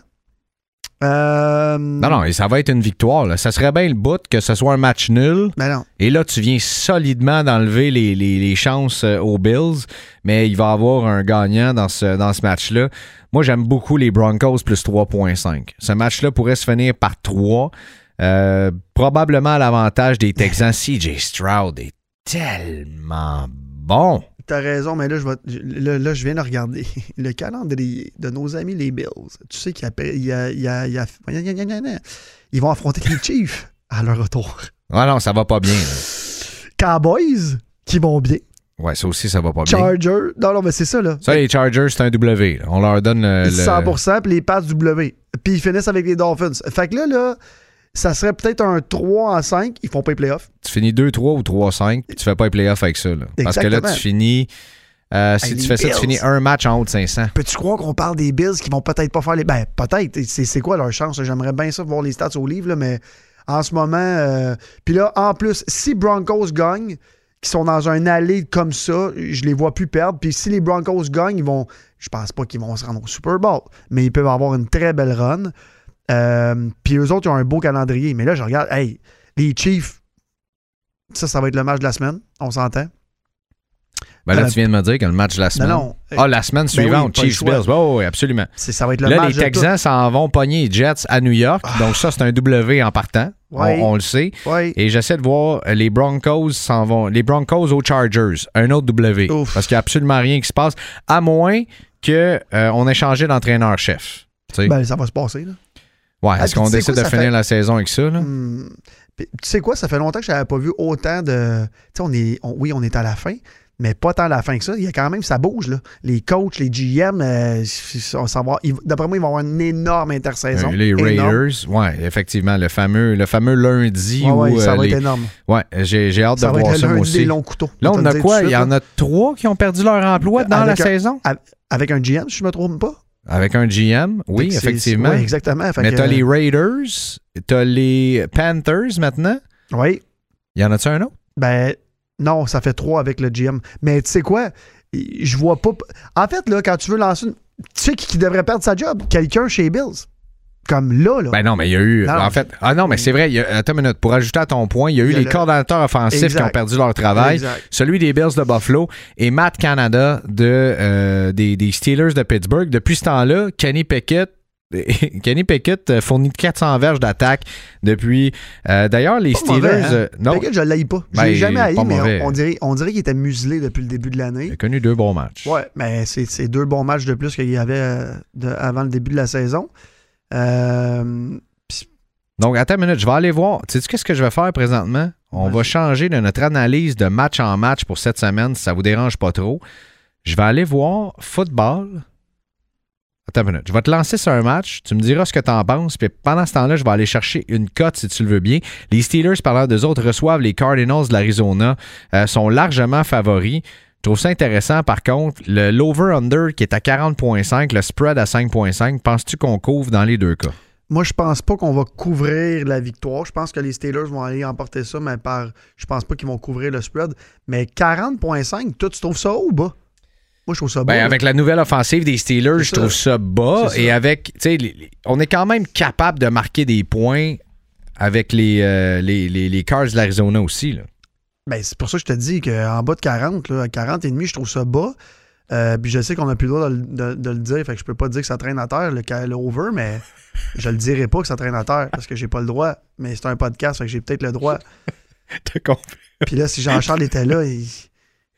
Euh, non, non, et ça va être une victoire. là. Ça serait bien le bout que ce soit un match nul. Ben non. Et là, tu viens solidement d'enlever les, les- les chances euh, aux Bills, mais il va y avoir un gagnant dans ce, dans ce match-là. Moi, j'aime beaucoup les Broncos plus 3.5. Ce match-là pourrait se finir par 3. Euh, probablement à l'avantage des Texans. CJ Stroud est tellement bon. T'as raison, mais là je, vais, là, là, je viens de regarder le calendrier de nos amis les Bills. Tu sais qu'il y a, il y a- il y a- il y a- ils vont affronter les Chiefs à leur retour. Ah non, ça va pas bien. là. Cowboys, qui vont bien. Ouais, ça aussi, ça va pas bien. Chargers, non, non, mais c'est ça, là. Ça, les Chargers, c'est un W. là. On leur donne le. le- 100%, puis les Pats W. Puis ils finissent avec les Dolphins. Fait que là, là, ça serait peut-être un 3 en 5. Ils font pas les playoffs. Tu finis 2-3 ou 3-5, puis tu fais pas les playoffs avec ça. là. Parce que là, tu finis. euh, si Hey, tu fais ça, tu finis un match en haut de 500. Peux-tu croire qu'on parle des Bills qui vont peut-être pas faire les. Ben, peut-être. C'est c'est quoi leur chance? J'aimerais bien ça voir les stats au livre, là, mais en ce moment. euh, Puis là, en plus, si Broncos gagnent, qui sont dans un allée comme ça, je les vois plus perdre. Puis si les Broncos gagnent, ils vont. Je pense pas qu'ils vont se rendre au Super Bowl, mais ils peuvent avoir une très belle run. Euh, puis eux autres, ils ont un beau calendrier. Mais là, je regarde, hey, les Chiefs, ça, ça va être le match de la semaine, on s'entend. Ben là, Euh, tu viens de me dire que le match de la Non, semaine. non. Ah, la semaine Ben suivante, oui, Chiefs. Bills. Oh, oui, absolument. C'est- ça va être le Là, match les. Texans s'en vont pogner les Jets à New York. Donc, ça, c'est un W en partant. On- Ouais. On, le sait. Ouais. Et j'essaie de voir euh, les Broncos s'en vont. Les Broncos aux Chargers. Un autre W. Ouf. Parce qu'il n'y a absolument rien qui se passe. À moins qu'on ait changé d'entraîneur-chef. Tu sais. Ben, ça va se passer, là. Ouais, ah, est-ce puis qu'on décide quoi, de finir fait- la saison avec ça? Là? Hmm. Tu sais quoi, ça fait longtemps que je n'avais pas vu autant de. Tu sais, on est. on- oui, on est à la fin, mais pas tant à la fin que ça. Il y a quand même, ça bouge, là. Les coachs, les GM, euh, d'après moi, ils vont avoir une énorme intersaison. Euh, les. Raiders, ouais, effectivement, le fameux, le fameux lundi Ouais, ouais, où ça euh, va les- être énorme. ouais, j'ai, j'ai hâte Ça de va voir être ça moi des aussi. longs couteaux. Là, on a quoi? Il y en a trois qui ont perdu leur emploi dans Avec la un- saison? Avec un GM, si je me trompe pas? Avec un GM, oui, effectivement. Oui, exactement. Mais t'as euh, les Raiders, t'as les Panthers maintenant? Oui. Y en a-tu un autre? Ben, non, ça fait trois avec le GM. Mais tu sais quoi? Je vois pas. En fait, là, quand tu veux lancer une. Tu sais qui devrait perdre sa job? Quelqu'un chez Bills. Comme là, là. Ben non, mais il y a eu. Non, en fait, ah non, mais c'est vrai. il y a- attends une minute. Pour ajouter à ton point, il y a eu Il y a les le- coordonnateurs offensifs Exact. qui ont perdu leur travail. Exact. Celui des Bills de Buffalo et Matt Canada de, euh, des, des Steelers de Pittsburgh. Depuis ce temps-là, Kenny Pickett Kenny Pickett euh, fournit 400 verges d'attaque depuis. euh, D'ailleurs, les Pas Steelers. mauvais, hein? non, Pickett, je l'haïs pas. Je Ben, l'ai jamais haï, mais on, on dirait, on dirait qu'il était muselé depuis le début de il l'année. a connu deux bons matchs. Ouais, mais c'est deux bons matchs de plus qu'il y avait de- avant le début de la saison. Euh, Donc, attends une minute, je vais aller voir. Tu sais qu'est-ce que je vais faire présentement? On va changer de notre analyse de match en match pour cette semaine, si ça vous dérange pas trop. Je vais aller voir football. Attends une minute. Je vais te lancer sur un match. Tu me diras ce que tu en penses. Puis pendant ce temps-là, je vais aller chercher une cote si tu le veux bien. Les Steelers, parlant d'eux autres, reçoivent les Cardinals de l'Arizona. euh, sont largement favoris. Je trouve ça intéressant. Par contre, le l'over-under qui est à 40,5, le spread à 5,5, penses-tu qu'on couvre dans les deux cas? moi, je pense pas qu'on va couvrir la victoire. Je pense que les Steelers vont aller emporter ça, mais par. Je pense pas qu'ils vont couvrir le spread. Mais 40.5, toi, tu trouves ça haut ou bas? Moi, je trouve ça bas. Ben, avec la nouvelle offensive des Steelers, je trouve ça bas. Ça. Et avec, tu sais, on est quand même capable de marquer des points avec les, euh, les, les, les Cards de l'Arizona aussi. Là. Ben, c'est pour ça que je te dis qu'en bas de 40, là, à 40 et demi, je trouve ça bas. Euh, puis je sais qu'on n'a plus le droit de, le- de- de le dire, fait que je peux pas dire que ça traîne à terre, le, over, mais je le dirai pas que ça traîne à terre parce que j'ai pas le droit. Mais c'est un podcast, fait que j'ai peut-être le droit. T'as compris? Puis là, si Jean-Charles était là, il,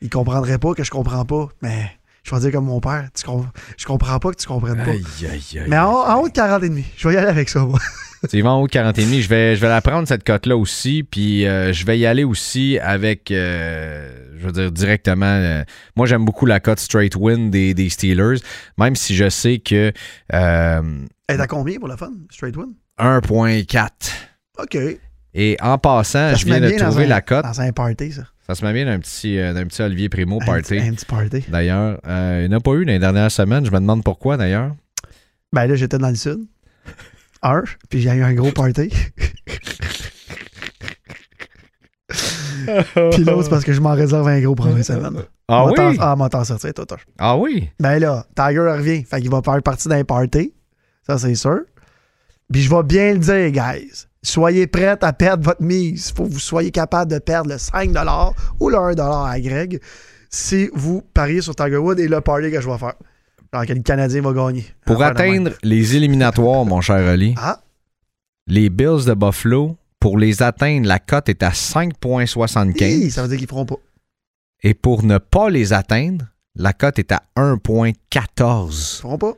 il comprendrait pas que je comprends pas. Mais je vais dire comme mon père, tu com- je comprends pas que tu comprennes pas. Aïe, aïe, aïe. Mais en, en haut de 40 et demi, je vais y aller avec ça, moi. Tu vas en haut de 40 et demi. Je vais, je vais la prendre, cette cote-là aussi. Puis euh, je vais y aller aussi avec, euh, je veux dire, directement. euh, moi, j'aime beaucoup la cote straight win des, des Steelers, même si je sais que Elle est à combien pour la fun? Straight win? 1.4. OK. Et en passant, Ça je viens de trouver un- la cote. Dans un party, ça. Ça se met bien d'un petit, d'un petit Olivier Primo party. Un petit party. D'ailleurs, il n'y en a pas eu dans les dernières semaines. Je me demande pourquoi, d'ailleurs. Ben là, j'étais dans le sud. Un, puis j'ai eu un gros party. puis l'autre, c'est parce que je m'en réserve un gros pour une semaine. Ah oui? Ah, m'a t'en sortir, toi, toi. Ah oui? Ben là, Tiger revient. Fait qu'il va faire partie d'un party. Ça, c'est sûr. Puis je vais bien le dire, guys. Soyez prêts à perdre votre mise. Il faut que vous soyez capable de perdre le 5 ou le 1 à Greg si vous pariez sur Tiger Wood et le party que je vais faire. Alors que le Canadien va gagner? Pour atteindre les éliminatoires, mon cher Ali, Ah, les Bills de Buffalo, pour les atteindre, la cote est à hi, 5,75. ça veut dire qu'ils feront pas. Et pour ne pas les atteindre, la cote est à 1,14. Ils feront pas.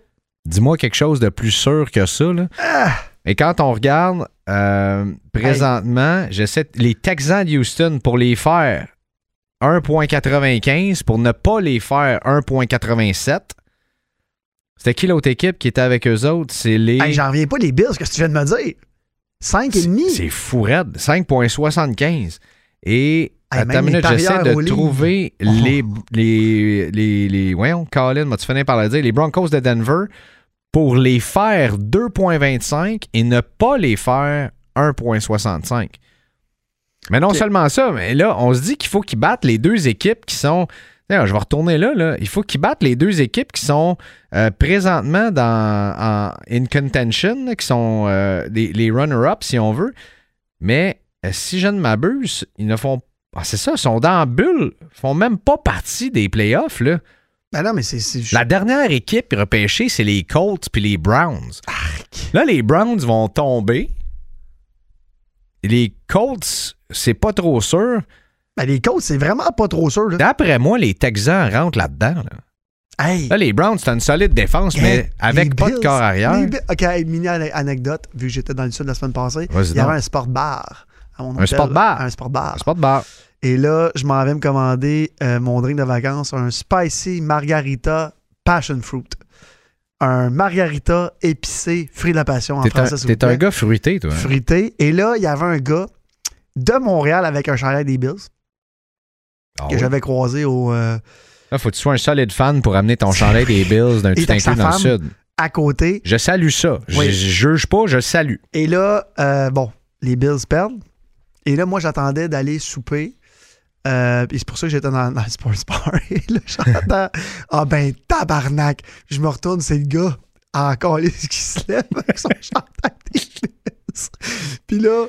Dis-moi quelque chose de plus sûr que ça. Là. Ah! Et quand on regarde euh, présentement, j'essaie les Texans de Houston pour les faire 1.95, pour ne pas les faire 1.87. C'était qui l'autre équipe qui était avec eux autres? C'est les. Hey, J'en reviens pas des Bills, qu'est-ce que tu viens de me dire? 5 et demi? C'est fou raide. 5.75. Et Hey, une les minute, j'essaie de trouver Oh. les, les, les, les. Voyons, Colin, m'as-tu fini par le dire? Les Broncos de Denver pour les faire 2.25 et ne pas les faire 1.65. Mais non seulement ça, mais là, on se dit qu'il faut qu'ils battent les deux équipes qui sont. Je vais retourner là, là. Il faut qu'ils battent les deux équipes qui sont euh, présentement dans, en in contention, qui sont euh, les, les runner-up, si on veut. Mais euh, si je ne m'abuse, ils ne font ah, c'est ça, ils sont dans la bulle. Ils font même pas partie des playoffs. Là. Ben non, mais c'est. c'est- La dernière équipe repêchée, c'est les Colts puis les Browns. Là, les Browns vont tomber. Les Colts, c'est pas trop sûr. Ben, les Colts, c'est vraiment pas trop sûr. Là. D'après moi, les Texans rentrent là-dedans. Là, Hey! Là, les Browns, c'est une solide défense, Hey, mais avec les pas de Bills, corps arrière. les Bi- OK, hey, mini ane- anecdote, vu que j'étais dans le sud la semaine passée, Vas-y il y avait un sport bar. à mon Un hôtel. sport bar? Un sport bar. C'est pas de barre. Et là, je m'en vais me commander euh, mon drink de vacances, un spicy margarita passion fruit. Un margarita épicé, fruit de la passion en T'es un, français, s'il vous t'es un plaît. gars fruité, toi. hein? Fruité. Et là, il y avait un gars de Montréal avec un chalet des Bills Ah que oui. j'avais croisé au, euh, Là, faut que tu sois un solide fan pour amener ton chandail des Bills d'un Et sa inclus dans le sud. à côté. Je salue ça. Je, Oui. je juge pas, je salue. Et là, euh, bon, les Bills perdent. Et là, moi, j'attendais d'aller souper. Euh, puis c'est pour ça que j'étais dans, dans le Sports Bar. Et là, j'entends, ah ben, tabarnak. Je me retourne, c'est le gars encore qui se lève avec son chandail des Bills. Puis là,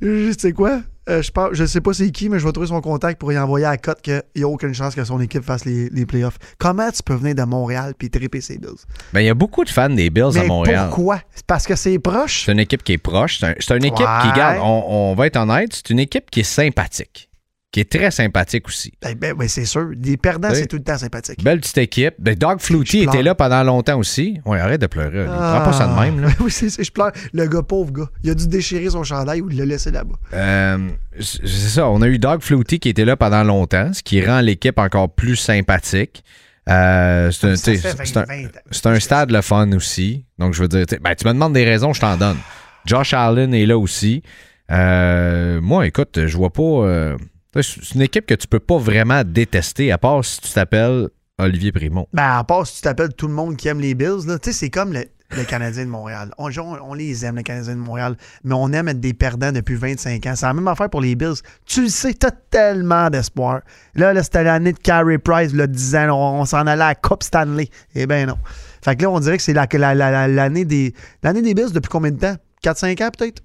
je sais quoi? Euh, je je sais pas c'est qui, mais je vais trouver son contact pour y envoyer à cote qu'il n'y a aucune chance que son équipe fasse les, les playoffs. Comment tu peux venir de Montréal puis triper ses Bills? Ben, il y a beaucoup de fans des Bills Mais à Montréal. pourquoi? Parce que c'est proche? C'est une équipe qui est proche. C'est un- une équipe Ouais. qui, garde, on, on va être honnête, c'est une équipe qui est sympathique. Qui est très sympathique aussi. Ben, ben, ben, c'est sûr. Les perdants, c'est tout le temps sympathique. Belle petite équipe. Ben, Doug Flutie était là pendant longtemps aussi. Ouais, arrête de pleurer. Oli. Prends pas ça de même. Là. Ah. oui, c'est, je pleure. Le gars, pauvre gars, il a dû déchirer son chandail ou il l'a laissé là-bas. Euh, c'est ça. On a eu Doug Flutie qui était là pendant longtemps, ce qui rend l'équipe encore plus sympathique. Euh, c'est un, Ça tu sais, fait c'est un- 20 ans. c'est un stade le fun aussi. Donc, je veux dire, ben, tu me demandes des raisons, je t'en donne. Josh Allen est là aussi. Euh, moi, écoute, je vois pas. C'est une équipe que tu peux pas vraiment détester, à part si tu t'appelles Olivier Primo. Ben, à part si tu t'appelles tout le monde qui aime les Bills, tu sais, c'est comme le, le Canadien de Montréal. On, on- les aime, les Canadiens de Montréal, mais on aime être des perdants depuis 25 ans. C'est la même affaire pour les Bills. Tu le sais, t'as tellement d'espoir. Là, là c'était l'année de Carey Price, le 10 ans, on, s'en allait à la Coupe Stanley. Eh ben non. Fait que là, on dirait que c'est la- la- la- la- l'année des, l'année des Bills depuis combien de temps? 4-5 ans peut-être?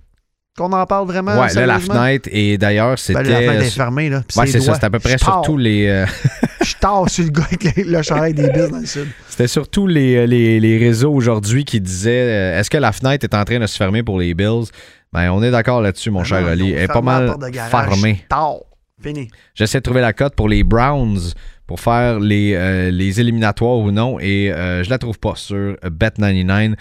Qu'on en parle vraiment? ouais, là, la fenêtre, et d'ailleurs, c'était. Ben, la fenêtre est fermée, là. Ouais, c'est ça. C'était à peu près Je sur pars. tous les. euh, Je tard sur le gars avec le, chandail des Bills dans le sud. C'était surtout les, les, les réseaux aujourd'hui qui disaient euh, est-ce que la fenêtre est en train de se fermer pour les Bills? Ben, on est d'accord là-dessus, mon Ben cher non, ont Elle est pas mal fermée. Tard. Fini. J'essaie de trouver la cote pour les Browns pour faire les, euh, les éliminatoires ou non et euh, je la trouve pas sur Bet99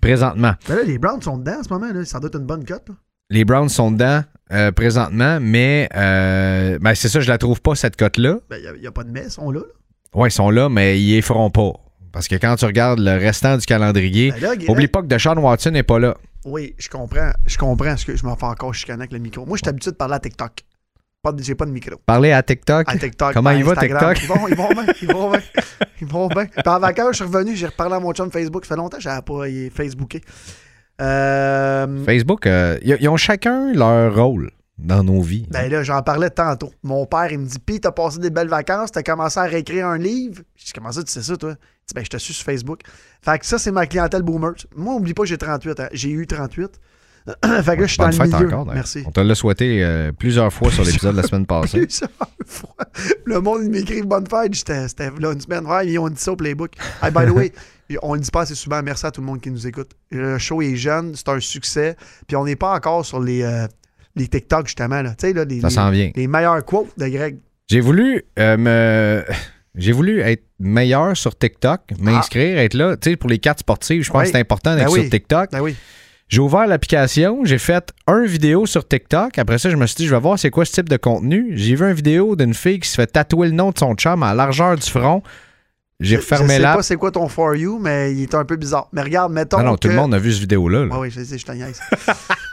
présentement. Ben là, les Browns sont dedans en ce moment. Là. Ça doit être une bonne cote. Les Browns sont dedans euh, présentement, mais euh, ben, c'est ça, je la trouve pas cette cote-là. Ben, il n'y a, pas de mets, ils sont là. là. Ouais, ils sont là, mais ils les feront pas. Parce que quand tu regardes le restant du calendrier, Ben là, oublie pas que Deshaun Watson n'est pas là. Oui, je comprends. Je comprends. ce que je m'en fais encore chicaner avec le micro. Moi, je suis habitué de parler à TikTok. J'ai pas de micro. Parler à TikTok? À TikTok. Comment il va. TikTok? Ils vont, ils vont bien. Ils vont bien. Ils vont bien. Puis en vacances, je suis revenu. J'ai reparlé à mon chum Facebook. Ça fait longtemps que je n'avais pas Facebooké. Euh, Facebook, euh, ils ils ont chacun leur rôle dans nos vies. Ben là, j'en parlais tantôt. Mon père, il me dit Pis, t'as passé des belles vacances, t'as commencé à réécrire un livre? J'ai dit Comment ça, tu sais ça, toi? Dit Ben, je te suis sur Facebook. Fait que ça, c'est ma clientèle boomer. Moi, oublie pas que j'ai 38 ans. J'ai eu 38. fait que là, je suis dans le milieu. encore. Merci. On te l'a souhaité euh, plusieurs fois sur l'épisode de la semaine passée. Plusieurs fois. Le monde, il m'écrit bonne fête. J'étais- là une semaine. Ouais, ils ont dit ça au Playbook. Hey, by the way, on le dit pas assez souvent. Merci à tout le monde qui nous écoute. Le show est jeune, c'est un succès. Puis on n'est pas encore sur les, euh, les TikTok, justement. Là. Tu sais, là, les, Ça les- s'en vient. les meilleurs quotes de Greg. J'ai voulu euh, me. J'ai voulu être meilleur sur TikTok, m'inscrire, être là. Tu sais, pour les cartes sportives, je pense Oui. que c'est important d'être Ben oui. sur TikTok. Ben oui. J'ai ouvert l'application, j'ai fait un vidéo sur TikTok. Après ça, je me suis dit, je vais voir c'est quoi ce type de contenu. J'ai vu une vidéo d'une fille qui se fait tatouer le nom de son chum à la largeur du front. J'ai refermé Je sais pas c'est quoi ton For You, mais il est un peu bizarre. Mais regarde, mettons. Non, non, tout que- le monde a vu cette vidéo-là. là. Oui, je sais, je te niaise.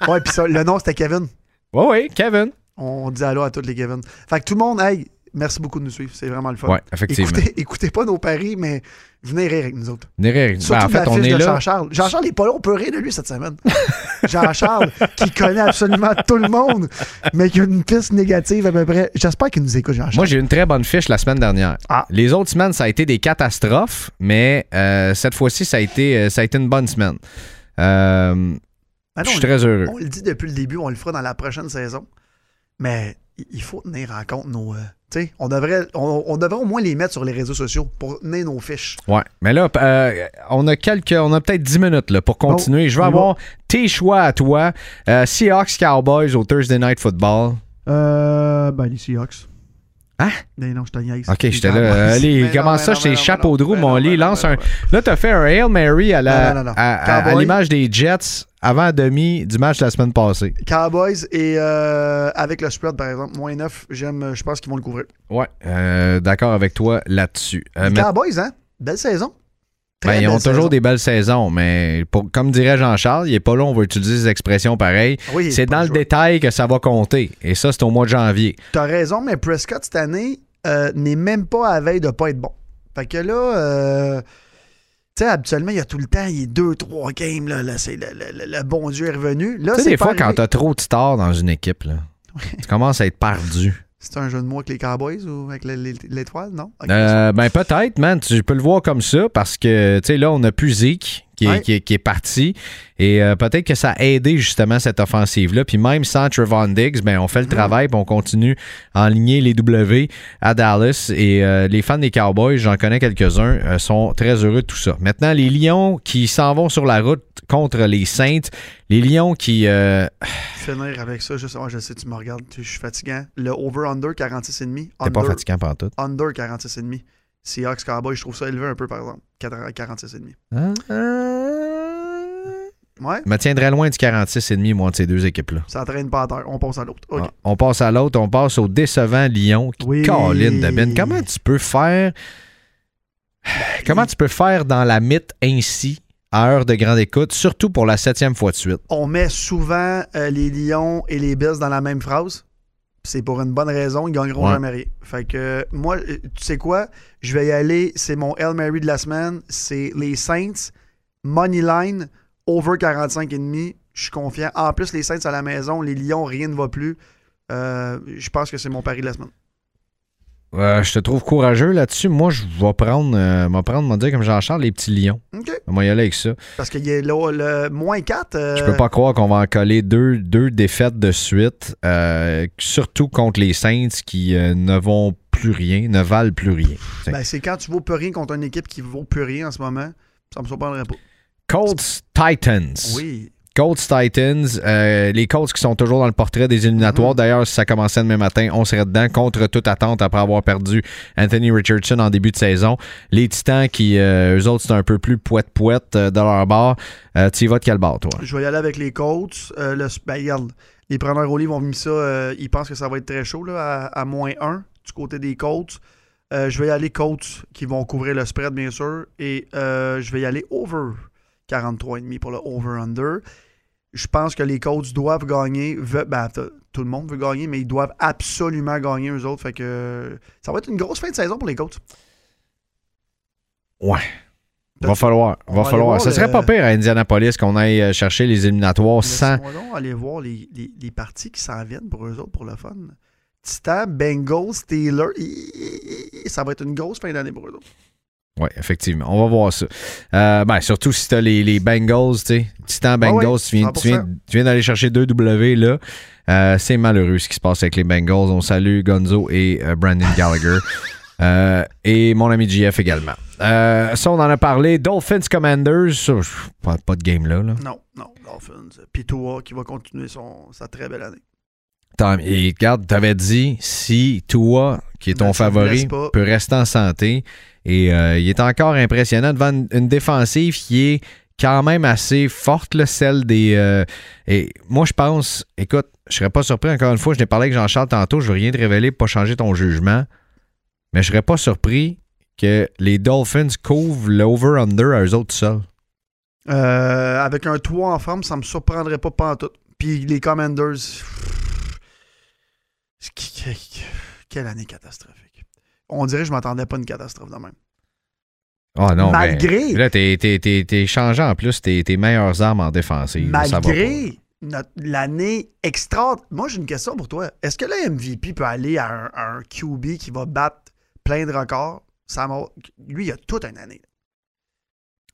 ouais, puis ça, le nom, c'était Kevin. Ouais, ouais, Kevin. On dit allô à tous les Kevin. Fait que tout le monde, hey, merci beaucoup de nous suivre. C'est vraiment le fun. Ouais, effectivement. Écoutez, écoutez pas nos paris, mais venez rire avec nous autres. Venez rire. Surtout Ben, en fait, on est de là. Jean-Charles. Jean-Charles n'est pas là, on peut rire de lui cette semaine. Jean-Charles, qui connaît absolument tout le monde, mais qui a une piste négative à peu près. J'espère qu'il nous écoute, Jean-Charles. Moi, j'ai eu une très bonne fiche la semaine dernière. Ah. Les autres semaines, ça a été des catastrophes, mais euh, cette fois-ci, ça, a été, euh, ça a été une bonne semaine. Euh, Ah non, je suis très heureux. On le dit depuis le début, on le fera dans la prochaine saison. Mais il- faut tenir en compte nos. euh, tu sais, on devrait, on, on devrait au moins les mettre sur les réseaux sociaux pour tenir nos fiches. Ouais. Mais là, euh, on a quelques, on a peut-être 10 minutes là, pour continuer. Je vais y avoir tes choix à toi. Euh, Seahawks Cowboys au Thursday Night Football. Euh, ben, les Seahawks. Hein? Ben non, je te niaise. Ok, j'étais là. Cowboys. Euh, allez, non, comment ça, je chapeau de roue, mon lit. Lance un. Là, t'as fait un Hail Mary à l'image des Jets avant demi du match de la semaine passée. Cowboys et euh, avec le spread, par exemple, moins 9, j'aime, je pense qu'ils vont le couvrir. Ouais, euh, d'accord avec toi là-dessus. Euh, mais- Cowboys, hein? Belle saison. Ben, ils ont toujours des belles saisons, mais pour- comme dirait Jean-Charles, il est pas là, on va utiliser des expressions pareilles. Oui, c'est dans le joueur. détail que ça va compter. Et ça, c'est au mois de janvier. T'as raison, mais Prescott, cette année, euh, n'est même pas à veille de pas être bon. Fait que là, euh, tu sais, habituellement, il y a tout le temps, il est 2-3 games, là, là, c'est le, le- le- le bon Dieu est revenu. Tu sais, des fois, quand arrivé. t'as trop de stars dans une équipe, là, tu commences à être perdu. C'est un jeu de mots avec les Cowboys ou avec le- le- l'étoile, non? Euh, ben peut-être, man. Tu peux le voir comme ça parce que, tu sais, là, on a plus Zeke qui est, Ouais. qui est- qui est parti. Et euh, peut-être que ça a aidé justement cette offensive-là. Puis même sans Trevon Diggs, ben, on fait le travail puis on continue à enligner les W à Dallas. Et euh, les fans des Cowboys, j'en connais quelques-uns, euh, sont très heureux de tout ça. Maintenant, les Lions qui s'en vont sur la route contre les Saints. Les Lions qui... Finir avec ça, je sais, ouais, je sais, tu me regardes, je suis fatigant. Le over-under 46,5. T'es pas Under, fatigant pendant tout. under 46,5. Seahawks Cowboys, je trouve ça élevé un peu, par exemple. 46,5. Ouais, Je me tiendrais loin du 46,5, moi, de ces deux équipes-là. ça traîne pas à terre. On passe à l'autre. Ah, On passe à l'autre, on passe au décevant Lyon qui Oui. Colin de Ben. Comment tu peux faire Comment tu peux faire dans la mythe ainsi à heure de grande écoute, surtout pour la septième fois de suite? On met souvent euh, les Lions et les Bills dans la même phrase. C'est pour une bonne raison, ils gagneront Ouais. jamais rien. Fait que moi, euh, tu sais quoi? Je vais y aller. C'est mon Hail Mary de la semaine. C'est les Saints, Money Line, over 45,5. Je suis confiant. En plus, les Saints à la maison, les Lions, rien ne va plus. Euh, je pense que c'est mon pari de la semaine. Euh, je te trouve courageux là-dessus. Moi, je vais prendre, euh, prendre, m'en dire comme Jean-Charles, les petits lions. OK. On va y aller avec ça. Parce qu'il y a là, le moins 4. Je peux pas croire qu'on va en coller deux, deux défaites de suite, euh, surtout contre les Saints qui euh, ne vont plus rien, ne valent plus rien. Ben, c'est quand tu vaux plus rien contre une équipe qui vaut plus rien en ce moment. Ça me surprendrait pas. Colts Titans. Oui. Colts Titans, euh, les Colts qui sont toujours dans le portrait des éliminatoires. Mhm. D'ailleurs, si ça commençait demain matin, on serait dedans contre toute attente après avoir perdu Anthony Richardson en début de saison. Les Titans qui, euh, eux autres, c'est un peu plus poète-poète euh, de leur bord. Euh, tu y vas de quel bord, toi? Je vais y aller avec les Colts. Le, ben, regarde, les preneurs au livre ont mis ça. ils pensent que ça va être très chaud là, à, à moins 1 du côté des Colts. Je vais y aller Colts qui vont couvrir le spread, bien sûr. Et euh, je vais y aller over 43,5 pour le over-under. Je pense que les Colts doivent gagner. Ben, tout le monde veut gagner, mais ils doivent absolument gagner eux autres. Fait que ça va être une grosse fin de saison pour les Colts. Ouais. Va falloir. on Va falloir. voir Ça serait le- pas pire à Indianapolis qu'on aille euh, chercher les éliminatoires sans. Donc aller voir les, les, les parties qui s'en viennent pour eux autres pour le fun. Titan, Bengals, Steelers. Ça va être une grosse fin d'année pour eux autres. Oui, effectivement. On va voir ça. Euh, ben, surtout si tu as les, les Bengals, tu sais. Titan Bengals, Ah ouais, tu viens, tu viens, 100%. tu viens d'aller chercher deux W là. Euh, c'est malheureux ce qui se passe avec les Bengals. On salue Gonzo et euh, Brandon Gallagher. Et mon ami GF également. Ça, on en a parlé. Dolphins Commanders. pas, pas de game là. là. Non, non, Dolphins. Puis Tua qui va continuer son, sa très belle année. Tant- Et regarde, t'avais dit si Tua, qui est ton Ben, favori, peut rester en santé. Et euh, il est encore impressionnant devant une, défensive qui est quand même assez forte, là, celle des. euh, et moi, je pense, écoute, je serais pas surpris, encore une fois, je n'ai parlé avec Jean-Charles tantôt, je veux rien te révéler pas changer ton jugement. Mais je serais pas surpris que les Dolphins couvrent l'over-under à eux autres seuls. Euh, avec un toit en forme, ça me surprendrait pas pantoute. Puis les Commanders. Qu- qu- Quelle année catastrophique. On dirait que je m'attendais pas à une catastrophe de même. Ah non, ben, Malgré- là, t'es, t'es, t'es- t'es changeant en plus tes, tes meilleures armes en défensive. Malgré notre- l'année extra. Moi, j'ai une question pour toi. Est-ce que le MVP peut aller à un, à un QB qui va battre plein de records? Samuel, lui, il a toute une année.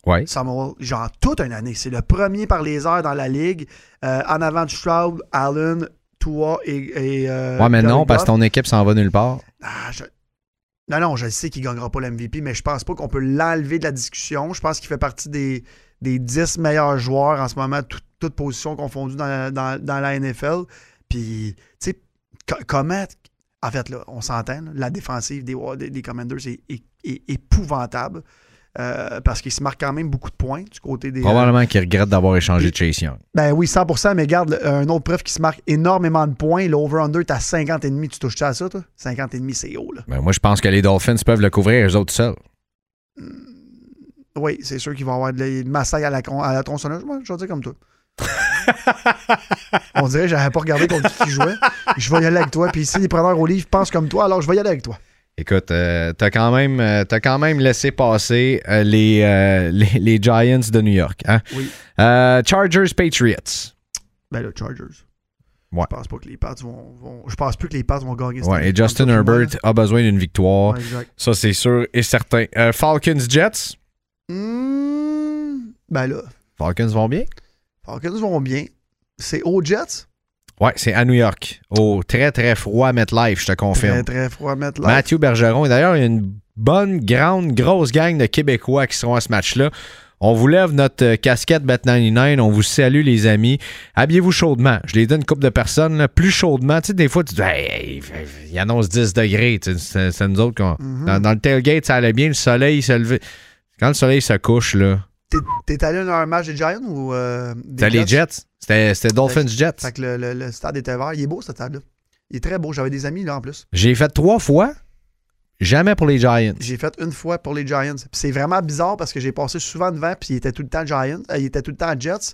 Ouais. Samuel, genre toute une année. C'est le premier par les airs dans la ligue. Euh, en avant de Stroud, Allen, Tua et. et euh, Ouais, mais non, parce que ton équipe s'en va nulle part. Ah, je- Non, non, je sais qu'il ne gagnera pas l'MVP, mais je pense pas qu'on peut l'enlever de la discussion. Je pense qu'il fait partie des, des 10 meilleurs joueurs en ce moment, tout- toutes positions confondues dans la, dans- la NFL. Puis, tu sais, co- comment. En fait, là, on s'entend, la défensive des, des, des Commanders est épouvantable euh, parce qu'ils se marquent quand même beaucoup de points du côté des. Probablement qu'il regrette d'avoir échangé Chase Young. Ben oui, 100%, mais regarde, le- un autre preuve qui se marque énormément de points. L'over-under, t'as 50,5. Tu touches à ça, toi? 50,5, c'est haut, là. Ben, moi, je pense que les Dolphins peuvent le couvrir eux autres seuls. Oui, c'est sûr qu'ils vont avoir de la massacre à la, à la tronçonneuse. Moi, je vais dire comme toi. On dirait que j'avais pas regardé contre qui jouait. Je vais y aller avec toi. Puis si les preneurs au livre pensent comme toi, alors je vais y aller avec toi. Écoute, euh, t'as quand même euh, t'as quand même laissé passer euh, les, les, les Giants de New York. Hein? Oui. Chargers Patriots. Ben le Chargers. Ouais. Je pense pas que les Pats vont, vont- Je pense plus que les Pats vont gagner. Ouais, et Justin Herbert a besoin d'une victoire. là. Ouais, exact. Ça, c'est sûr et certain. Falcons Jets? Hmm, ben là, Falcons vont bien? Falcons vont bien. C'est aux Jets? Ouais, c'est à New York. Au très, très froid MetLife, je te confirme. Très, très froid là. Mathieu Bergeron. Et d'ailleurs, il y a une bonne, grande, grosse gang de Québécois qui seront à ce match-là. On vous lève notre euh, casquette Bet99. On vous salue, les amis. Habillez-vous chaudement. Je l'ai dit à une couple de personnes, là, plus chaudement. Tu sais, des fois, tu dis, hey, hey, il annonce 10 degrés. Tu sais, C'est c'est nous autres. qu'on- Mhm. dans, dans le tailgate, ça allait bien. Le soleil se levait. Quand le soleil se couche, là, T'es- allé à un match des Giants ou euh, c'était les Jets? C'était Dolphins Jets. Fait que le, le- le stade était vert. Il est beau, ce stade-là. Il est très beau. J'avais des amis là en plus. J'ai fait trois fois. Jamais pour les Giants. J'ai fait une fois pour les Giants. C'est vraiment bizarre parce que j'ai passé souvent devant, puis il était tout le temps Giants. euh, il était tout le temps Jets.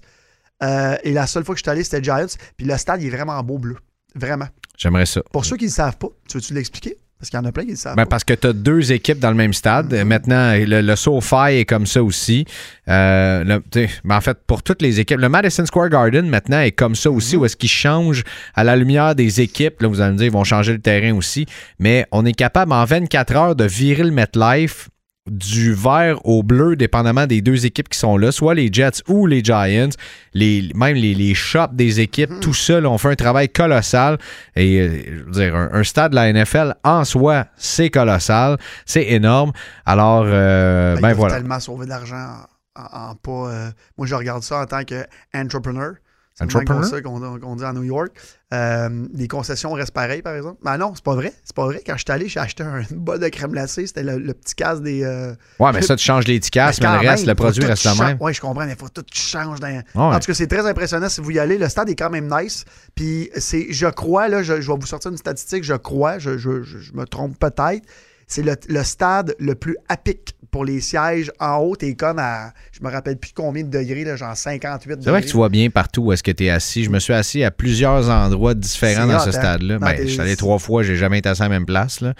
Euh, et la seule fois que je suis allé, c'était Giants. Puis le stade, il est vraiment beau bleu. Vraiment. J'aimerais ça. Pour ceux qui ne le savent pas, tu veux-tu l'expliquer? Parce qu'il y en a plein qui le savent Ben, parce que tu as deux équipes dans le même stade. Mhm. Maintenant, le, le SoFi est comme ça aussi. Euh, le- ben, en fait, pour toutes les équipes, le Madison Square Garden maintenant est comme ça aussi, où est-ce qu'ils changent à la lumière des équipes. Là, vous allez me dire, ils vont changer le terrain aussi. Mais on est capable en 24 heures de virer le MetLife du vert au bleu, dépendamment des deux équipes qui sont là, soit les Jets ou les Giants, les, même les, les shops des équipes, Mhm. tout ça, là, on fait un travail colossal. Et euh, je veux dire, un, un stade de la NFL en soi, c'est colossal, c'est énorme. Alors, euh, Ben, ben voilà. tellement sauver de l'argent en, en- en pas. euh, moi, je regarde ça en tant qu'entrepreneur. C'est Entrepreneur? ça qu'on dit à New York. Euh, les concessions restent pareilles, par exemple. Mais non, c'est pas vrai. C'est pas vrai. Quand je suis allé, j'ai acheté un- boîte de crème glacée. C'était le, le petit casse des. euh, Ouais, mais ça, tu changes l'étiquette, mais quand le reste, même, le produit reste le même. Oui, je comprends, mais il faut tout change. Dans... Ouais. En tout cas, c'est très impressionnant si vous y allez. Le stade est quand même nice. Puis, c'est, je crois, là, je, je vais vous sortir une statistique, je crois, je, je- me trompe peut-être. C'est le, le stade le plus pic pour les sièges en haut. T'es comme à, je me rappelle plus combien de degrés, là, genre 58 degrés. C'est vrai que tu vois bien partout où est-ce que tu es assis. Je me suis assis à plusieurs endroits différents dans hot, ce hein? stade-là. Ben, je suis allé trois fois, j'ai jamais été assis à la même place. Là.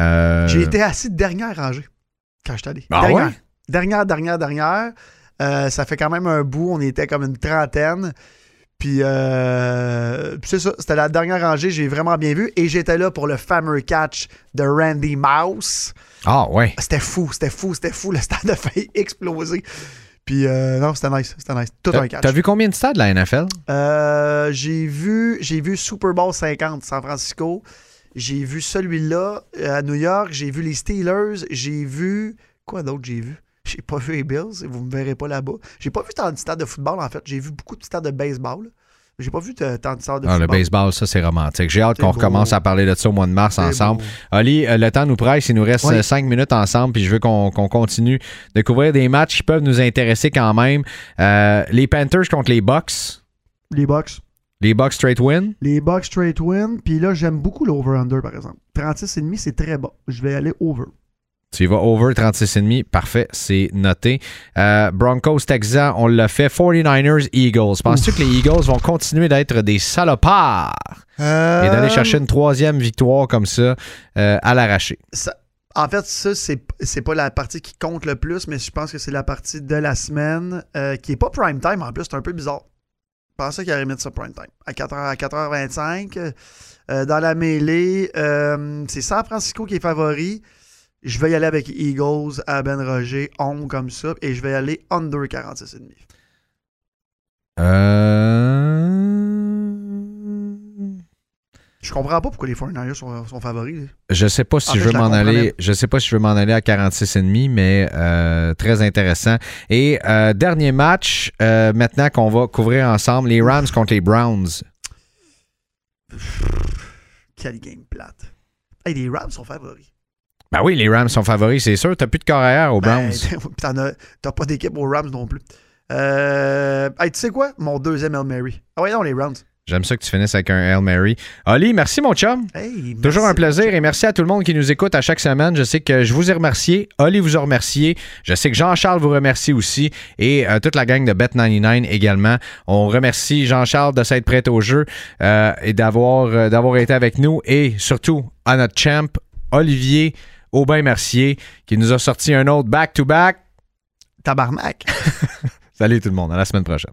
Euh, J'ai été assis dernière rangée quand je suis allé. Ah dernière. ouais? Dernière, dernière, dernière. Euh, ça fait quand même un bout. On était comme une trentaine. Puis, euh, puis c'est ça. C'était la dernière rangée. J'ai vraiment bien vu. Et j'étais là pour le fameux catch de Randy Mouse. Ah, ouais. C'était fou, c'était fou, c'était fou. Le stade a failli exploser. Puis, euh, non, c'était nice. C'était nice. Tout un catch. t'as vu combien de stades de la NFL? Euh, j'ai vu, j'ai vu Super Bowl 50 San Francisco. J'ai vu celui-là euh, à New York. J'ai vu les Steelers. J'ai vu quoi d'autre j'ai vu? J'ai pas vu les Bills. Vous me verrez pas là-bas. J'ai pas vu tant de stades de football en fait. J'ai vu beaucoup de stades de baseball. J'ai pas vu tant de stades de Ah, le football. baseball, ça, c'est romantique. J'ai hâte qu'on recommence à parler de ça au mois de mars ensemble. beau. Ali, euh, le temps nous presse. Il nous reste Oui. euh, cinq minutes ensemble, puis je veux qu'on qu'on continue de couvrir des matchs qui peuvent nous intéresser quand même. Euh, les Panthers contre les Bucks. Les Bucks. Les Bucks straight win. Les Bucks straight win. Puis là, j'aime beaucoup l'over-under par exemple. 36,5, c'est très bas. Je vais aller over. Tu y vas over 36,5. Parfait, c'est noté. Euh, Broncos Texans, on l'a fait. 49ers Eagles. Penses-tu que les Eagles vont continuer d'être des salopards et d'aller chercher une troisième victoire comme ça euh, à l'arraché? Ça- en fait, ça, c'est, c'est pas la partie qui compte le plus, mais je pense que c'est la partie de la semaine euh, qui est pas prime time en plus. C'est un peu bizarre. Je pensais qu'il allait mettre ça prime time. À 4h, à 4h25, euh, dans la mêlée, euh, c'est San Francisco qui est favori. Je vais y aller avec Eagles à Ben Roger, on comme ça, et je vais y aller under 46,5. Euh... Je comprends pas pourquoi les 49ers sont, sont favoris. Je sais pas si En je fait, veux m'en aller. Je sais pas si je veux m'en aller à 46,5, mais euh, très intéressant. Et euh, dernier match, euh, maintenant qu'on va couvrir ensemble, les Rams contre les Browns. Quelle game plate. Hey, les Rams sont favoris. Ben oui, les Rams sont favoris, c'est sûr. T'as plus de carrière aux Ben, Browns. T'as pas d'équipe aux Rams non plus. Euh, hey, tu sais quoi? Mon deuxième Hail Mary. Ah ouais, non, les Rams. J'aime ça que tu finisses avec un Hail Mary. Ali, merci mon chum. Hey, Toujours merci. un plaisir et merci à tout le monde qui nous écoute à chaque semaine. Je sais que je vous ai remercié. Oli vous a remercié. Je sais que Jean-Charles vous remercie aussi et euh, toute la gang de Bet99 également. On remercie Jean-Charles de s'être prêt au jeu euh, et d'avoir euh, d'avoir été avec nous et surtout à notre champ Olivier Aubin-Mercier qui nous a sorti un autre back-to-back. Tabarnak. Salut tout le monde. À la semaine prochaine.